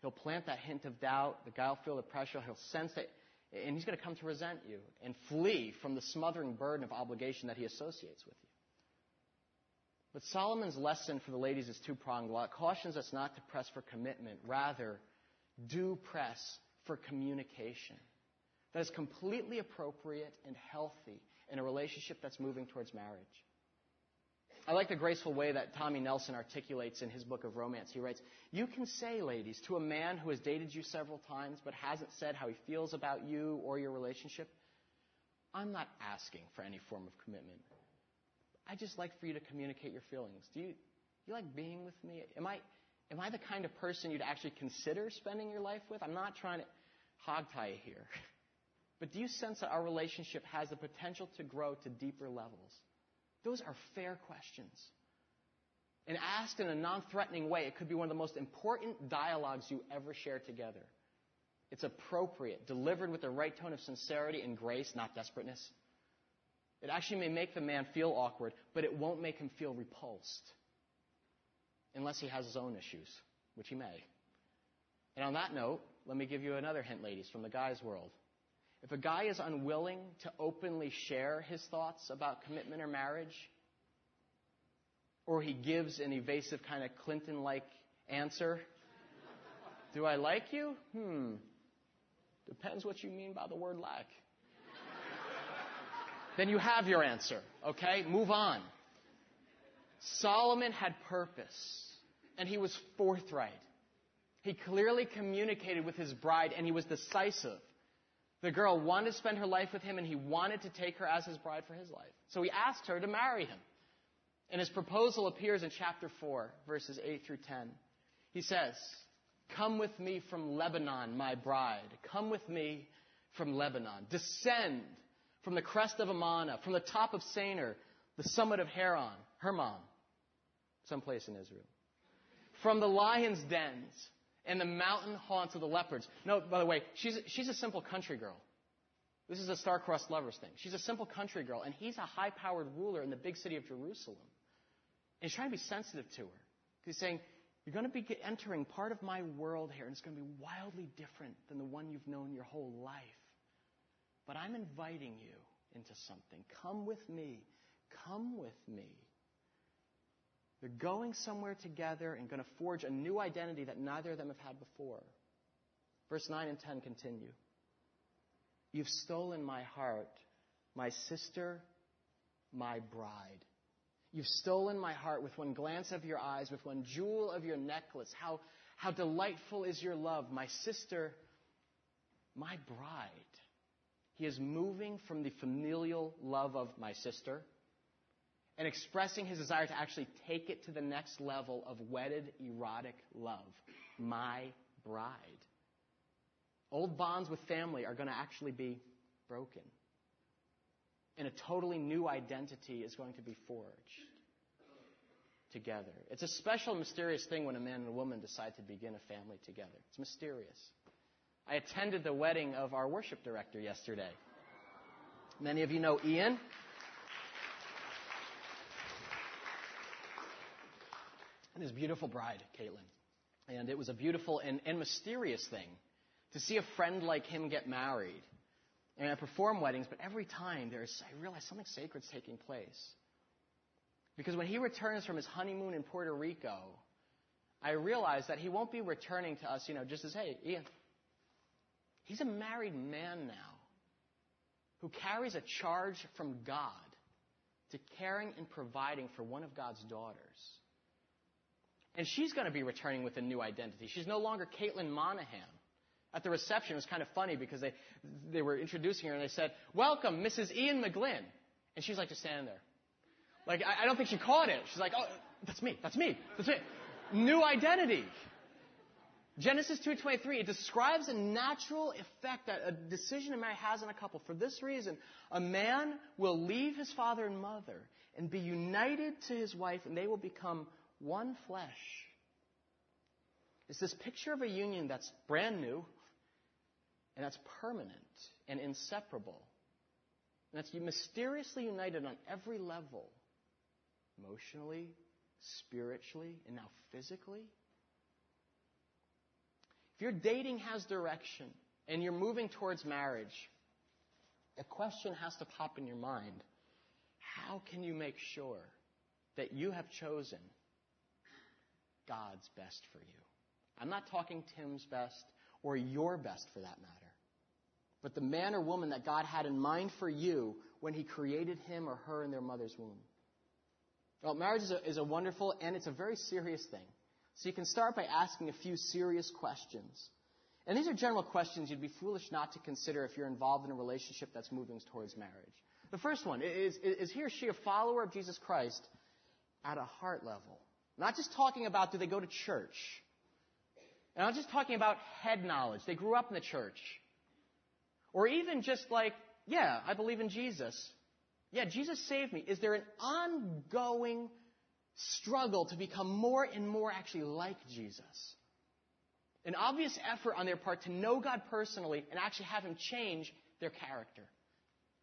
B: He'll plant that hint of doubt. The guy will feel the pressure. He'll sense that, and he's going to come to resent you and flee from the smothering burden of obligation that he associates with you. But Solomon's lesson for the ladies is two pronged. It cautions us not to press for commitment, rather, do press for communication. That is completely appropriate and healthy in a relationship that's moving towards marriage. I like the graceful way that Tommy Nelson articulates in his book of romance. He writes, You can say, ladies, to a man who has dated you several times but hasn't said how he feels about you or your relationship, I'm not asking for any form of commitment. I just like for you to communicate your feelings. Do you, you like being with me? Am I, am I the kind of person you'd actually consider spending your life with? I'm not trying to hog tie you here. But do you sense that our relationship has the potential to grow to deeper levels? Those are fair questions. And asked in a non threatening way, it could be one of the most important dialogues you ever share together. It's appropriate, delivered with the right tone of sincerity and grace, not desperateness. It actually may make the man feel awkward, but it won't make him feel repulsed. Unless he has his own issues, which he may. And on that note, let me give you another hint, ladies, from the guy's world. If a guy is unwilling to openly share his thoughts about commitment or marriage, or he gives an evasive kind of Clinton like answer, do I like you? Hmm. Depends what you mean by the word like. then you have your answer, okay? Move on. Solomon had purpose, and he was forthright. He clearly communicated with his bride, and he was decisive. The girl wanted to spend her life with him and he wanted to take her as his bride for his life. So he asked her to marry him. And his proposal appears in chapter 4, verses 8 through 10. He says, Come with me from Lebanon, my bride. Come with me from Lebanon. Descend from the crest of Amana, from the top of Senir, the summit of Heron, Hermon, someplace in Israel. From the lion's dens, and the mountain haunts of the leopards. No, by the way, she's, she's a simple country girl. This is a star-crossed lovers thing. She's a simple country girl, and he's a high-powered ruler in the big city of Jerusalem. And he's trying to be sensitive to her. He's saying, you're going to be entering part of my world here, and it's going to be wildly different than the one you've known your whole life. But I'm inviting you into something. Come with me. Come with me. They're going somewhere together and going to forge a new identity that neither of them have had before. Verse 9 and 10 continue. You've stolen my heart, my sister, my bride. You've stolen my heart with one glance of your eyes, with one jewel of your necklace. How, how delightful is your love, my sister, my bride. He is moving from the familial love of my sister and expressing his desire to actually take it to the next level of wedded, erotic love. My bride. Old bonds with family are going to actually be broken. And a totally new identity is going to be forged together. It's a special, mysterious thing when a man and a woman decide to begin a family together. It's mysterious. I attended the wedding of our worship director yesterday. Many of you know Ian. And his beautiful bride, Caitlin. And it was a beautiful and, and mysterious thing to see a friend like him get married. And I perform weddings, but every time there's, I realize something sacred's taking place. Because when he returns from his honeymoon in Puerto Rico, I realize that he won't be returning to us, you know, just as, hey, Ian, he's a married man now who carries a charge from God to caring and providing for one of God's daughters. And she's going to be returning with a new identity. She's no longer Caitlin Monahan. At the reception, it was kind of funny because they, they were introducing her and they said, Welcome, Mrs. Ian McGlynn. And she's like just standing there. Like, I, I don't think she caught it. She's like, Oh, that's me, that's me, that's me. New identity. Genesis 2:23 it describes a natural effect that a decision to marry has on a couple. For this reason, a man will leave his father and mother and be united to his wife and they will become one flesh. It's this picture of a union that's brand new and that's permanent and inseparable. And that's mysteriously united on every level emotionally, spiritually, and now physically. If your dating has direction and you're moving towards marriage, a question has to pop in your mind. How can you make sure that you have chosen God's best for you? I'm not talking Tim's best or your best for that matter, but the man or woman that God had in mind for you when He created him or her in their mother's womb. Well, marriage is a, is a wonderful and it's a very serious thing. So you can start by asking a few serious questions. And these are general questions you'd be foolish not to consider if you're involved in a relationship that's moving towards marriage. The first one is, is he or she a follower of Jesus Christ at a heart level? Not just talking about do they go to church. And I'm just talking about head knowledge. They grew up in the church. Or even just like, yeah, I believe in Jesus. Yeah, Jesus saved me. Is there an ongoing struggle to become more and more actually like Jesus. An obvious effort on their part to know God personally and actually have Him change their character.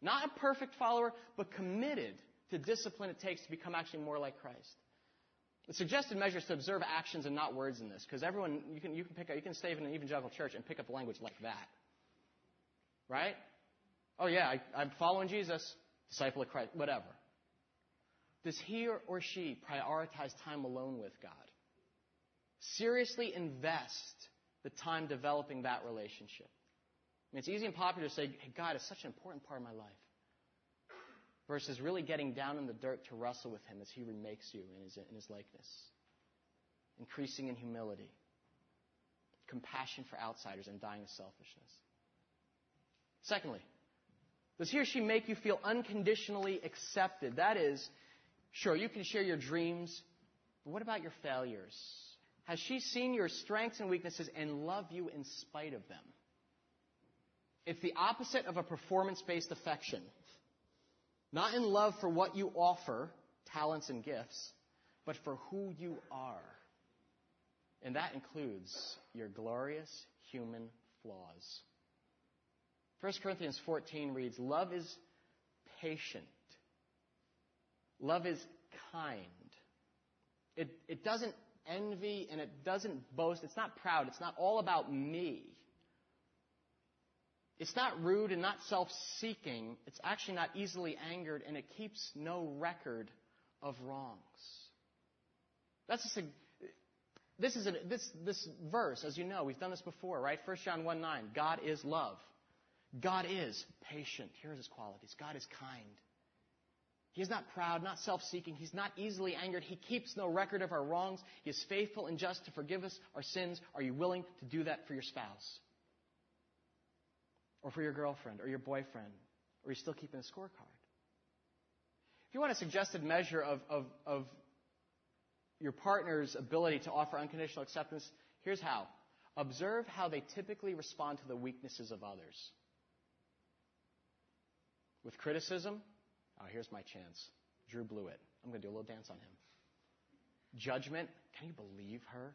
B: Not a perfect follower, but committed to discipline it takes to become actually more like Christ. The suggested measure is to observe actions and not words in this, because everyone you can you can pick up you can stay in an evangelical church and pick up language like that, right? Oh yeah, I, I'm following Jesus, disciple of Christ, whatever. Does he or she prioritize time alone with God? Seriously invest the time developing that relationship. I mean, it's easy and popular to say, hey, God is such an important part of my life. Versus really getting down in the dirt to wrestle with Him as He remakes you in His, in his likeness. Increasing in humility. Compassion for outsiders and dying of selfishness. Secondly, does he or she make you feel unconditionally accepted? That is, Sure, you can share your dreams, but what about your failures? Has she seen your strengths and weaknesses and love you in spite of them? It's the opposite of a performance based affection. Not in love for what you offer, talents and gifts, but for who you are. And that includes your glorious human flaws. 1 Corinthians 14 reads, Love is patient. Love is kind. It, it doesn't envy and it doesn't boast. It's not proud. It's not all about me. It's not rude and not self seeking. It's actually not easily angered and it keeps no record of wrongs. That's a, this is a, this, this verse, as you know, we've done this before, right? 1 John 1 9. God is love. God is patient. Here's his qualities. God is kind. He is not proud, not self seeking. He's not easily angered. He keeps no record of our wrongs. He is faithful and just to forgive us our sins. Are you willing to do that for your spouse? Or for your girlfriend or your boyfriend? Or are you still keeping a scorecard? If you want a suggested measure of, of, of your partner's ability to offer unconditional acceptance, here's how. Observe how they typically respond to the weaknesses of others. With criticism, Oh, here's my chance. Drew blew it. I'm going to do a little dance on him. Judgment. Can you believe her?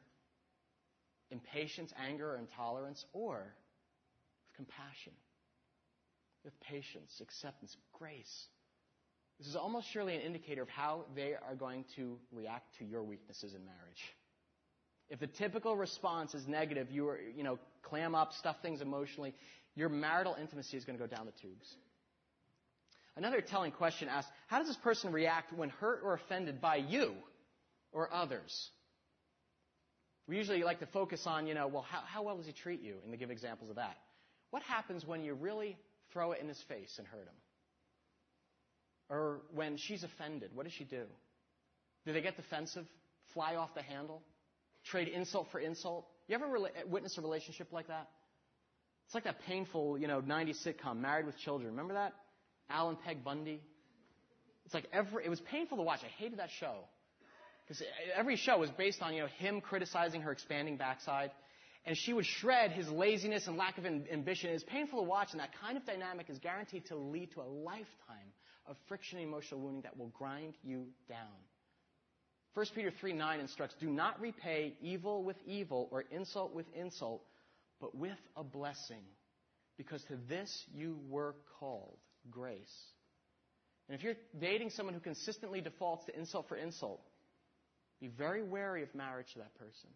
B: Impatience, anger, or intolerance, or with compassion, with patience, acceptance, grace. This is almost surely an indicator of how they are going to react to your weaknesses in marriage. If the typical response is negative, you are, you know, clam up, stuff things emotionally, your marital intimacy is going to go down the tubes. Another telling question asks, how does this person react when hurt or offended by you or others? We usually like to focus on, you know, well, how, how well does he treat you? And to give examples of that. What happens when you really throw it in his face and hurt him? Or when she's offended, what does she do? Do they get defensive? Fly off the handle? Trade insult for insult? You ever re- witness a relationship like that? It's like that painful, you know, 90s sitcom, Married with Children. Remember that? Al and Peg Bundy? It's like every, it was painful to watch. I hated that show. Because every show was based on, you know, him criticizing her expanding backside. And she would shred his laziness and lack of ambition. It's painful to watch, and that kind of dynamic is guaranteed to lead to a lifetime of friction and emotional wounding that will grind you down. 1 Peter 3 9 instructs, Do not repay evil with evil or insult with insult, but with a blessing, because to this you were called grace. And if you're dating someone who consistently defaults to insult for insult, be very wary of marriage to that person.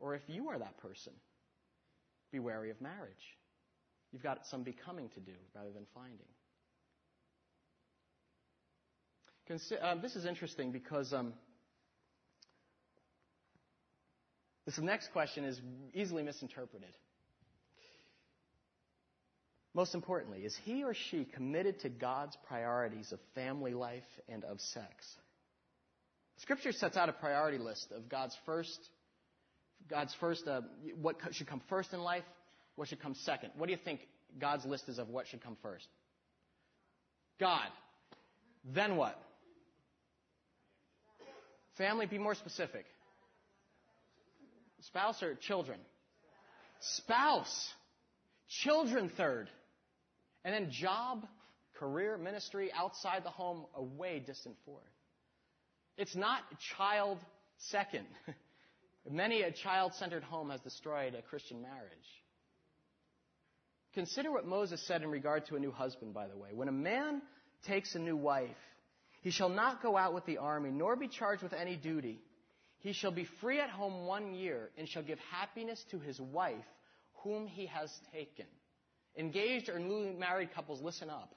B: Or if you are that person, be wary of marriage. You've got some becoming to do rather than finding. Consi- um, this is interesting because um, this next question is easily misinterpreted. Most importantly, is he or she committed to God's priorities of family life and of sex? Scripture sets out a priority list of God's first, God's first, uh, what should come first in life, what should come second. What do you think God's list is of what should come first? God. Then what? Family, be more specific. Spouse or children? Spouse. Children third. And then job, career, ministry, outside the home, away distant fourth. It's not child second. Many a child centered home has destroyed a Christian marriage. Consider what Moses said in regard to a new husband, by the way. When a man takes a new wife, he shall not go out with the army, nor be charged with any duty. He shall be free at home one year, and shall give happiness to his wife, whom he has taken. Engaged or newly married couples, listen up.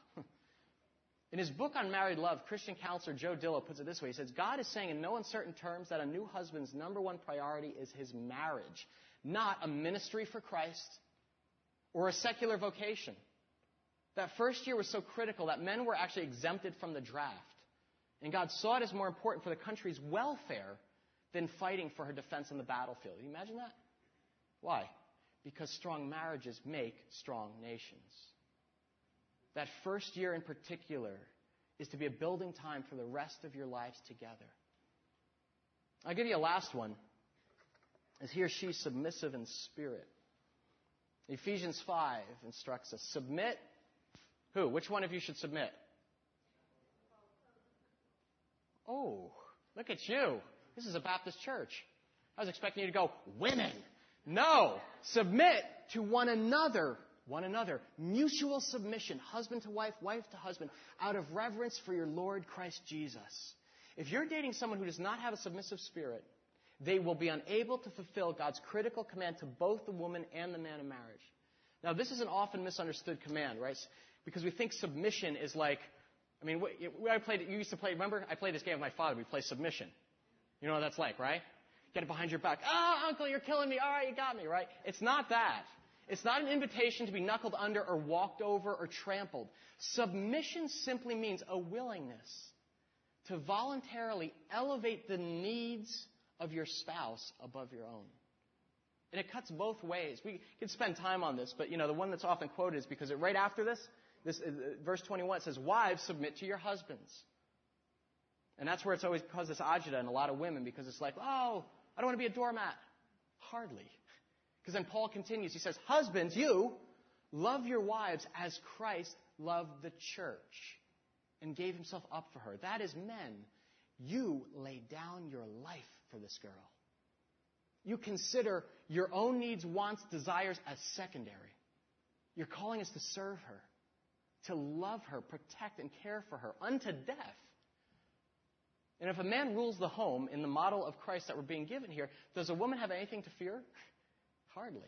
B: In his book on married love, Christian counselor Joe Dillow puts it this way. He says, God is saying in no uncertain terms that a new husband's number one priority is his marriage, not a ministry for Christ or a secular vocation. That first year was so critical that men were actually exempted from the draft. And God saw it as more important for the country's welfare than fighting for her defense on the battlefield. Can you imagine that? Why? Because strong marriages make strong nations. That first year in particular is to be a building time for the rest of your lives together. I'll give you a last one. Is he or she submissive in spirit? Ephesians 5 instructs us submit. Who? Which one of you should submit? Oh, look at you. This is a Baptist church. I was expecting you to go, women. No. Submit to one another. One another. Mutual submission. Husband to wife, wife to husband. Out of reverence for your Lord Christ Jesus. If you're dating someone who does not have a submissive spirit, they will be unable to fulfill God's critical command to both the woman and the man in marriage. Now, this is an often misunderstood command, right? Because we think submission is like, I mean, I played, you used to play, remember? I played this game with my father. We play submission. You know what that's like, right? Get it behind your back. Ah, oh, uncle, you're killing me. All right, you got me, right? It's not that. It's not an invitation to be knuckled under or walked over or trampled. Submission simply means a willingness to voluntarily elevate the needs of your spouse above your own. And it cuts both ways. We could spend time on this, but you know, the one that's often quoted is because it, right after this, this uh, verse 21 says, Wives, submit to your husbands. And that's where it's always caused this agita in a lot of women because it's like, oh, I don't want to be a doormat. Hardly. Because then Paul continues. He says, Husbands, you love your wives as Christ loved the church and gave himself up for her. That is, men, you lay down your life for this girl. You consider your own needs, wants, desires as secondary. Your calling is to serve her, to love her, protect, and care for her unto death. And if a man rules the home in the model of Christ that we're being given here, does a woman have anything to fear? Hardly.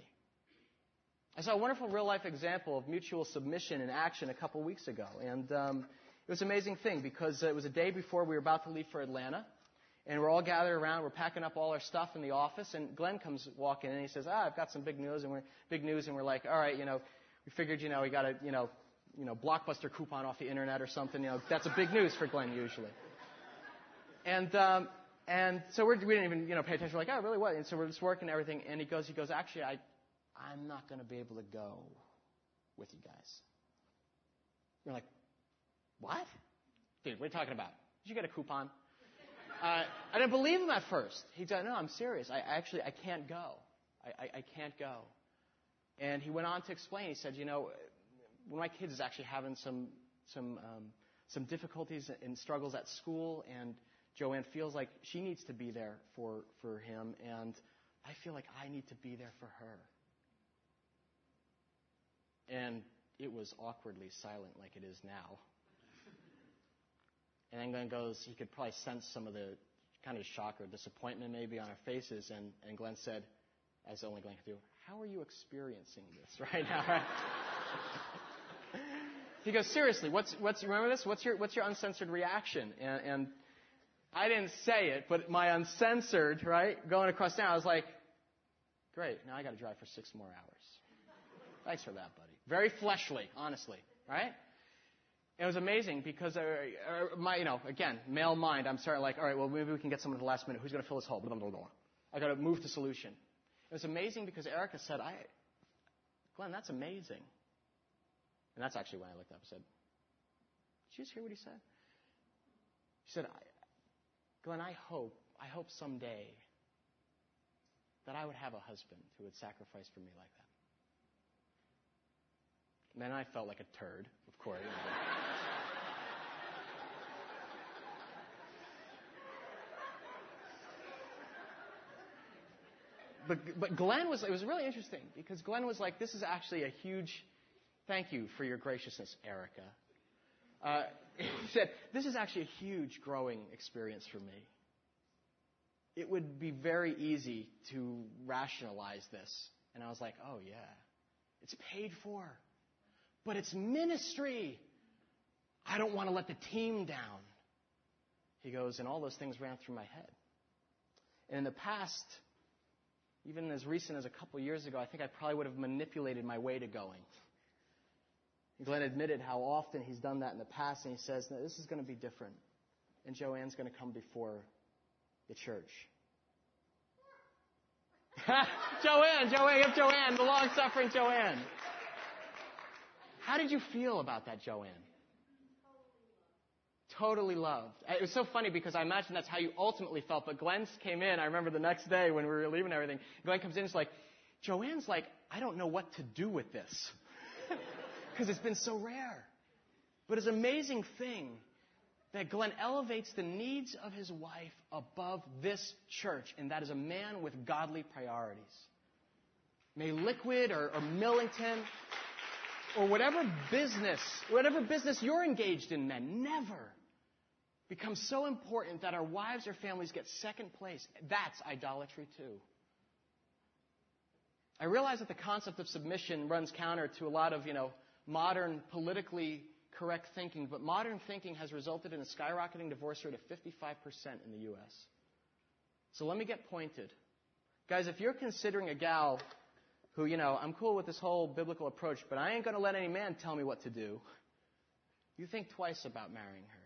B: I saw a wonderful real life example of mutual submission in action a couple weeks ago. And um, it was an amazing thing because it was a day before we were about to leave for Atlanta. And we're all gathered around. We're packing up all our stuff in the office. And Glenn comes walking in and he says, ah, I've got some big news. And we're, big news. And we're like, all right, you know, we figured, you know, we got a, you know, you know, blockbuster coupon off the internet or something. You know, that's a big news for Glenn usually. And, um, and so we're, we didn't even, you know, pay attention. We're like, oh, really? What? And so we're just working everything. And he goes, he goes, actually, I, I'm not going to be able to go with you guys. We're like, what? Dude, what are you talking about? Did you get a coupon? Uh, I didn't believe him at first. He said, no, I'm serious. I actually, I can't go. I, I, I can't go. And he went on to explain. He said, you know, one of my kids is actually having some, some, um, some difficulties and struggles at school, and Joanne feels like she needs to be there for, for him, and I feel like I need to be there for her. And it was awkwardly silent like it is now. And then Glenn goes, he could probably sense some of the kind of shock or disappointment maybe on our faces. And, and Glenn said, as only Glenn could do, How are you experiencing this right now? he goes, Seriously, what's, what's, remember this? What's your, what's your uncensored reaction? And, and I didn't say it, but my uncensored, right, going across town, I was like, Great, now I got to drive for six more hours. Thanks for that, buddy. Very fleshly, honestly, right? It was amazing because, uh, uh, my, you know, again, male mind, I'm starting like, all right, well, maybe we can get someone at the last minute. Who's going to fill this hole? I got to move to solution. It was amazing because Erica said, I, Glenn, that's amazing. And that's actually when I looked up and said, did you just hear what he said? He said, Glenn, I hope, I hope someday that I would have a husband who would sacrifice for me like that. And then I felt like a turd, of course. but, but Glenn was, it was really interesting because Glenn was like, this is actually a huge, thank you for your graciousness, Erica. Uh, he said, this is actually a huge growing experience for me. It would be very easy to rationalize this. And I was like, oh yeah, it's paid for but it's ministry. I don't want to let the team down. He goes, and all those things ran through my head. And in the past, even as recent as a couple years ago, I think I probably would have manipulated my way to going. Glenn admitted how often he's done that in the past, and he says, no, this is going to be different. And Joanne's going to come before the church. Joanne, Joanne, give Joanne, the long suffering Joanne. How did you feel about that, Joanne? Totally loved. It was so funny because I imagine that's how you ultimately felt. But Glenn came in. I remember the next day when we were leaving everything. Glenn comes in. is like, Joanne's like, I don't know what to do with this because it's been so rare. But it's an amazing thing that Glenn elevates the needs of his wife above this church, and that is a man with godly priorities. May Liquid or, or Millington or whatever business, whatever business you're engaged in, men, never become so important that our wives or families get second place. That's idolatry too. I realize that the concept of submission runs counter to a lot of, you know, modern politically correct thinking, but modern thinking has resulted in a skyrocketing divorce rate of 55% in the U.S. So let me get pointed. Guys, if you're considering a gal who, you know, I'm cool with this whole biblical approach, but I ain't going to let any man tell me what to do, you think twice about marrying her.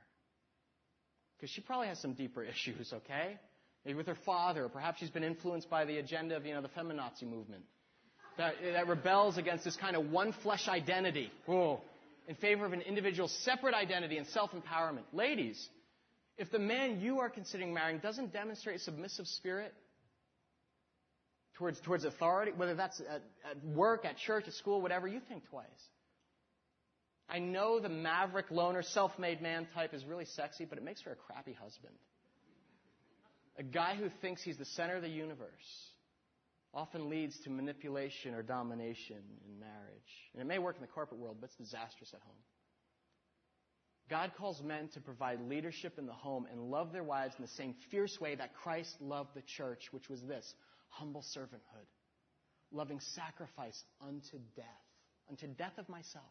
B: Because she probably has some deeper issues, okay? Maybe with her father, perhaps she's been influenced by the agenda of, you know, the feminazi movement. That, that rebels against this kind of one flesh identity. Whoa. In favor of an individual's separate identity and self-empowerment. Ladies, if the man you are considering marrying doesn't demonstrate a submissive spirit, towards, towards authority, whether that's at, at work, at church, at school, whatever, you think twice. I know the maverick loner, self-made man type is really sexy, but it makes for a crappy husband. A guy who thinks he's the center of the universe often leads to manipulation or domination in marriage. And it may work in the corporate world, but it's disastrous at home. God calls men to provide leadership in the home and love their wives in the same fierce way that Christ loved the church, which was this humble servanthood, loving sacrifice unto death, unto death of myself.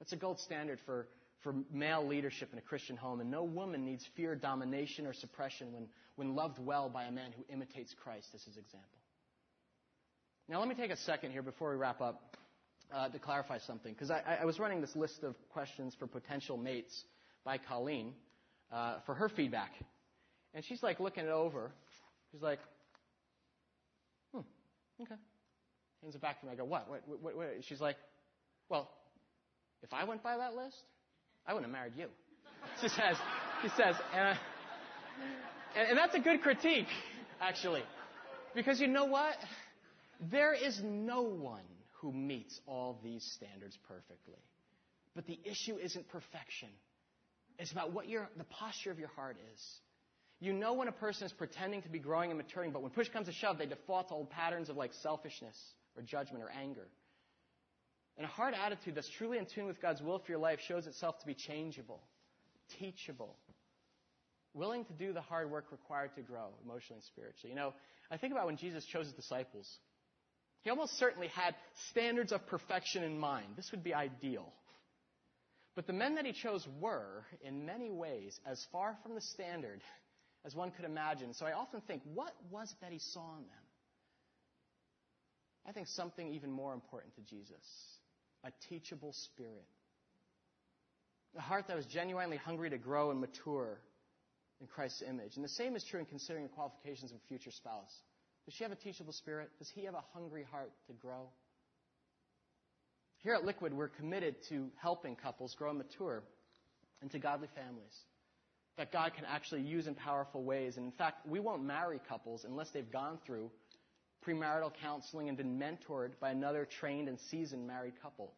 B: That's a gold standard for, for male leadership in a Christian home, and no woman needs fear, domination, or suppression when, when loved well by a man who imitates Christ as his example. Now, let me take a second here before we wrap up uh, to clarify something, because I, I, was running this list of questions for potential mates by Colleen uh, for her feedback. And she's like looking it over. She's like, hmm, okay. Hands it back to me. I go, what? What, what, what? She's like, well, if I went by that list, I wouldn't have married you. She says, she says, and, uh, and, and that's a good critique, actually. Because you know what? There is no one who meets all these standards perfectly. But the issue isn't perfection. It's about what your, the posture of your heart is. You know when a person is pretending to be growing and maturing, but when push comes to shove, they default to old patterns of like selfishness or judgment or anger. And a heart attitude that's truly in tune with God's will for your life shows itself to be changeable, teachable, willing to do the hard work required to grow emotionally and spiritually. You know, I think about when Jesus chose his disciples. He almost certainly had standards of perfection in mind. This would be ideal. But the men that he chose were, in many ways, as far from the standard as one could imagine. So I often think, what was it that he saw in them? I think something even more important to Jesus a teachable spirit. A heart that was genuinely hungry to grow and mature in Christ's image. And the same is true in considering the qualifications of a future spouse. Does she have a teachable spirit? Does he have a hungry heart to grow? Here at Liquid, we're committed to helping couples grow and mature into godly families that God can actually use in powerful ways. And in fact, we won't marry couples unless they've gone through premarital counseling and been mentored by another trained and seasoned married couple.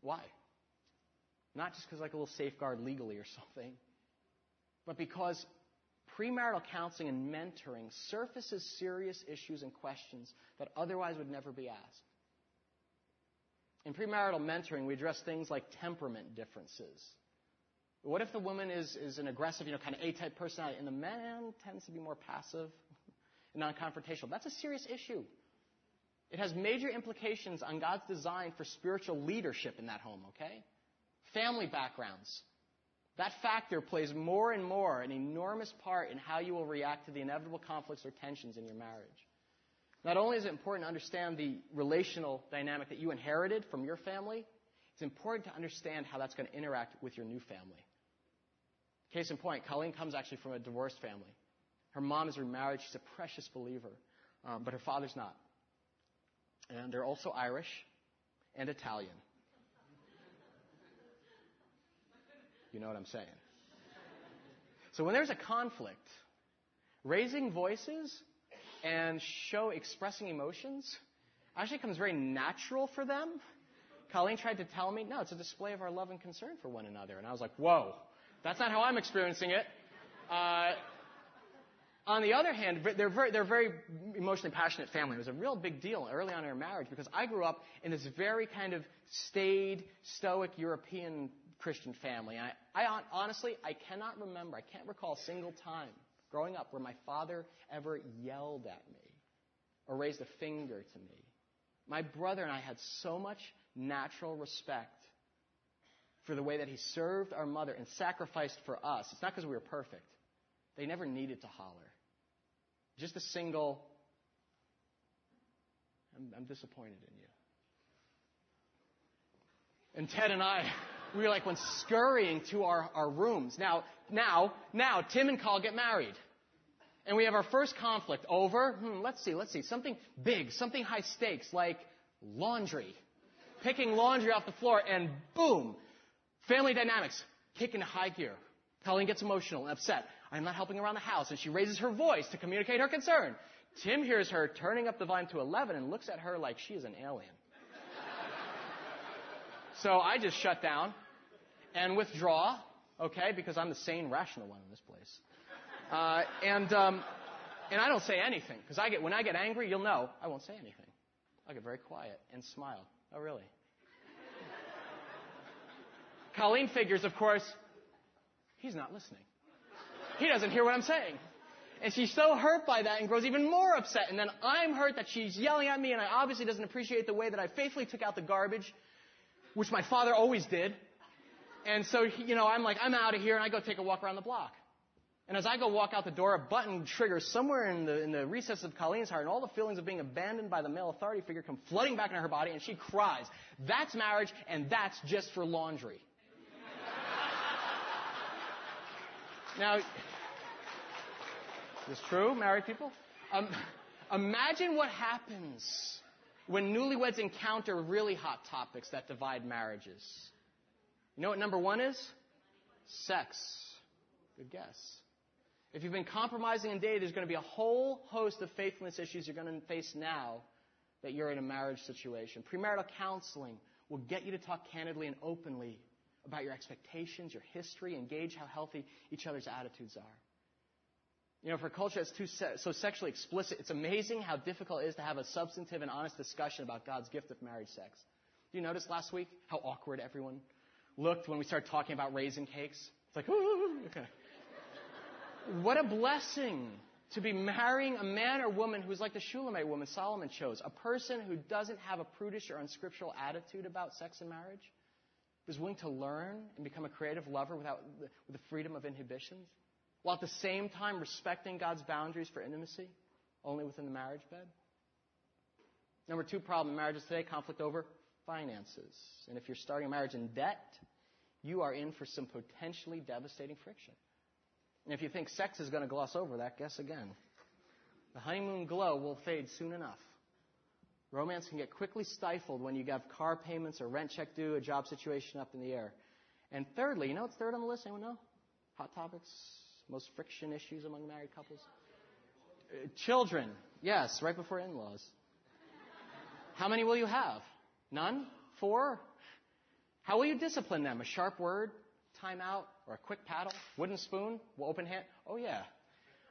B: Why? Not just because like a little safeguard legally or something, but because premarital counseling and mentoring surfaces serious issues and questions that otherwise would never be asked. In premarital mentoring, we address things like temperament differences. What if the woman is, is an aggressive, you know, kind of A-type personality, and the man tends to be more passive and non-confrontational. That's a serious issue. It has major implications on God's design for spiritual leadership in that home, okay? Family backgrounds. That factor plays more and more an enormous part in how you will react to the inevitable conflicts or tensions in your marriage. Not only is it important to understand the relational dynamic that you inherited from your family, it's important to understand how that's going to interact with your new family. Case in point, Colleen comes actually from a divorced family. Her mom is remarried. She's a precious believer, um, but her father's not. And they're also Irish and Italian. You know what I'm saying? So when there's a conflict, raising voices and show expressing emotions actually comes very natural for them. Colleen tried to tell me, no, it's a display of our love and concern for one another. And I was like, whoa, that's not how I'm experiencing it. Uh, on the other hand, they're very, they're very emotionally passionate family. It was a real big deal early on in our marriage because I grew up in this very kind of staid, stoic European Christian family. I, I honestly, I cannot remember, I can't recall a single time growing up where my father ever yelled at me or raised a finger to me. My brother and I had so much natural respect for the way that he served our mother and sacrificed for us. It's not because we were perfect. They never needed to holler. Just a single, I'm, I'm disappointed in you. And Ted and I, we were like went scurrying to our, our rooms. Now, now, now, Tim and Carl get married. And we have our first conflict over, hmm, let's see, let's see, something big, something high stakes, like laundry. Picking laundry off the floor, and boom, family dynamics kick into high gear. Colleen gets emotional and upset. I'm not helping around the house. And she raises her voice to communicate her concern. Tim hears her turning up the volume to 11 and looks at her like she is an alien. So I just shut down and withdraw, okay, because I'm the sane, rational one in this place. Uh, and, um, and I don't say anything, because I get, when I get angry, you'll know, I won't say anything. I'll get very quiet and smile. Oh, really? Colleen figures, of course, he's not listening. He doesn't hear what I'm saying. And she's so hurt by that and grows even more upset. And then I'm hurt that she's yelling at me and I obviously doesn't appreciate the way that I faithfully took out the garbage, which my father always did. and so, you know, I'm like, I'm out of here, and I go take a walk around the block. And as I go walk out the door, a button triggers somewhere in the, in the recesses of Colleen's heart, and all the feelings of being abandoned by the male authority figure come flooding back into her body, and she cries. That's marriage, and that's just for laundry. now, is this true, married people? Um, imagine what happens when newlyweds encounter really hot topics that divide marriages. You know what number one is? Sex. Good guess. If you've been compromising in dating, there's going to be a whole host of faithfulness issues you're going to face now that you're in a marriage situation. Premarital counseling will get you to talk candidly and openly about your expectations, your history, and gauge how healthy each other's attitudes are. You know, for a culture that's too se- so sexually explicit, it's amazing how difficult it is to have a substantive and honest discussion about God's gift of marriage sex. Do you notice last week how awkward everyone looked when we started talking about raisin cakes? It's like, ooh, okay. What a blessing to be marrying a man or woman who's like the Shulamite woman Solomon chose, a person who doesn't have a prudish or unscriptural attitude about sex and marriage, who's willing to learn and become a creative lover without with the freedom of inhibitions, while at the same time respecting God's boundaries for intimacy, only within the marriage bed. Number two problem in marriages today, conflict over finances. And if you're starting a marriage in debt, you are in for some potentially devastating friction. And if you think sex is going to gloss over that, guess again. The honeymoon glow will fade soon enough. Romance can get quickly stifled when you have car payments or rent check due, a job situation up in the air. And thirdly, you know what's third on the list? Anyone know? Hot topics, most friction issues among married couples? Uh, children. Yes, right before in laws. How many will you have? None? Four? How will you discipline them? A sharp word? timeout or a quick paddle, wooden spoon, open hand? Oh, yeah.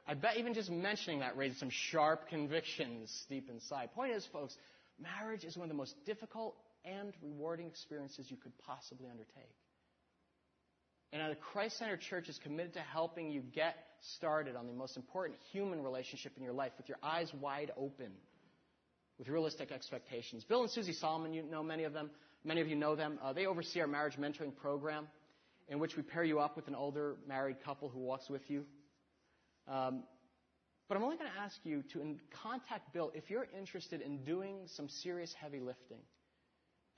B: I bet even just mentioning that raises some sharp convictions deep inside. Point is, folks, marriage is one of the most difficult and rewarding experiences you could possibly undertake. And a Christ centered church is committed to helping you get started on the most important human relationship in your life with your eyes wide open, with realistic expectations. Bill and Susie Solomon, you know many of them. Many of you know them. Uh, they oversee our marriage mentoring program in which we pair you up with an older married couple who walks with you. Um, but I'm only going to ask you to contact Bill if you're interested in doing some serious heavy lifting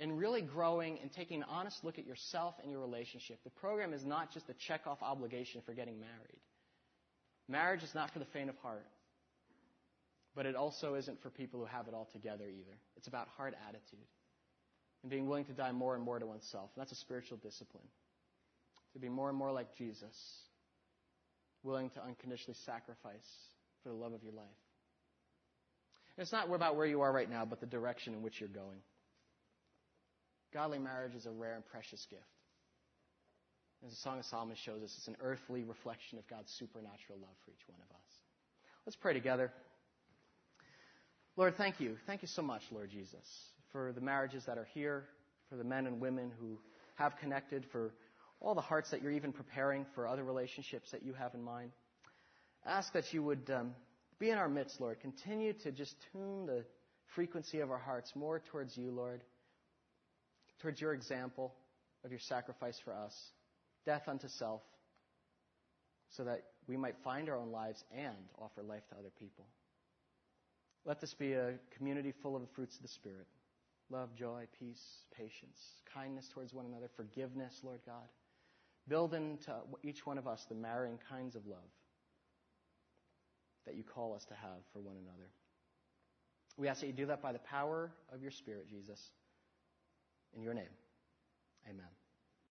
B: and really growing and taking an honest look at yourself and your relationship. The program is not just a check-off obligation for getting married. Marriage is not for the faint of heart. But it also isn't for people who have it all together either. It's about heart attitude and being willing to die more and more to oneself. That's a spiritual discipline to be more and more like Jesus, willing to unconditionally sacrifice for the love of your life. And it's not about where you are right now, but the direction in which you're going. Godly marriage is a rare and precious gift. As the Song of Solomon shows us, it's an earthly reflection of God's supernatural love for each one of us. Let's pray together. Lord, thank you. Thank you so much, Lord Jesus, for the marriages that are here, for the men and women who have connected, for all the hearts that you're even preparing for other relationships that you have in mind. Ask that you would um, be in our midst, Lord. Continue to just tune the frequency of our hearts more towards you, Lord, towards your example of your sacrifice for us, death unto self, so that we might find our own lives and offer life to other people. Let this be a community full of the fruits of the Spirit love, joy, peace, patience, kindness towards one another, forgiveness, Lord God. Build into each one of us the marrying kinds of love that you call us to have for one another. We ask that you do that by the power of your Spirit, Jesus. In your name, amen.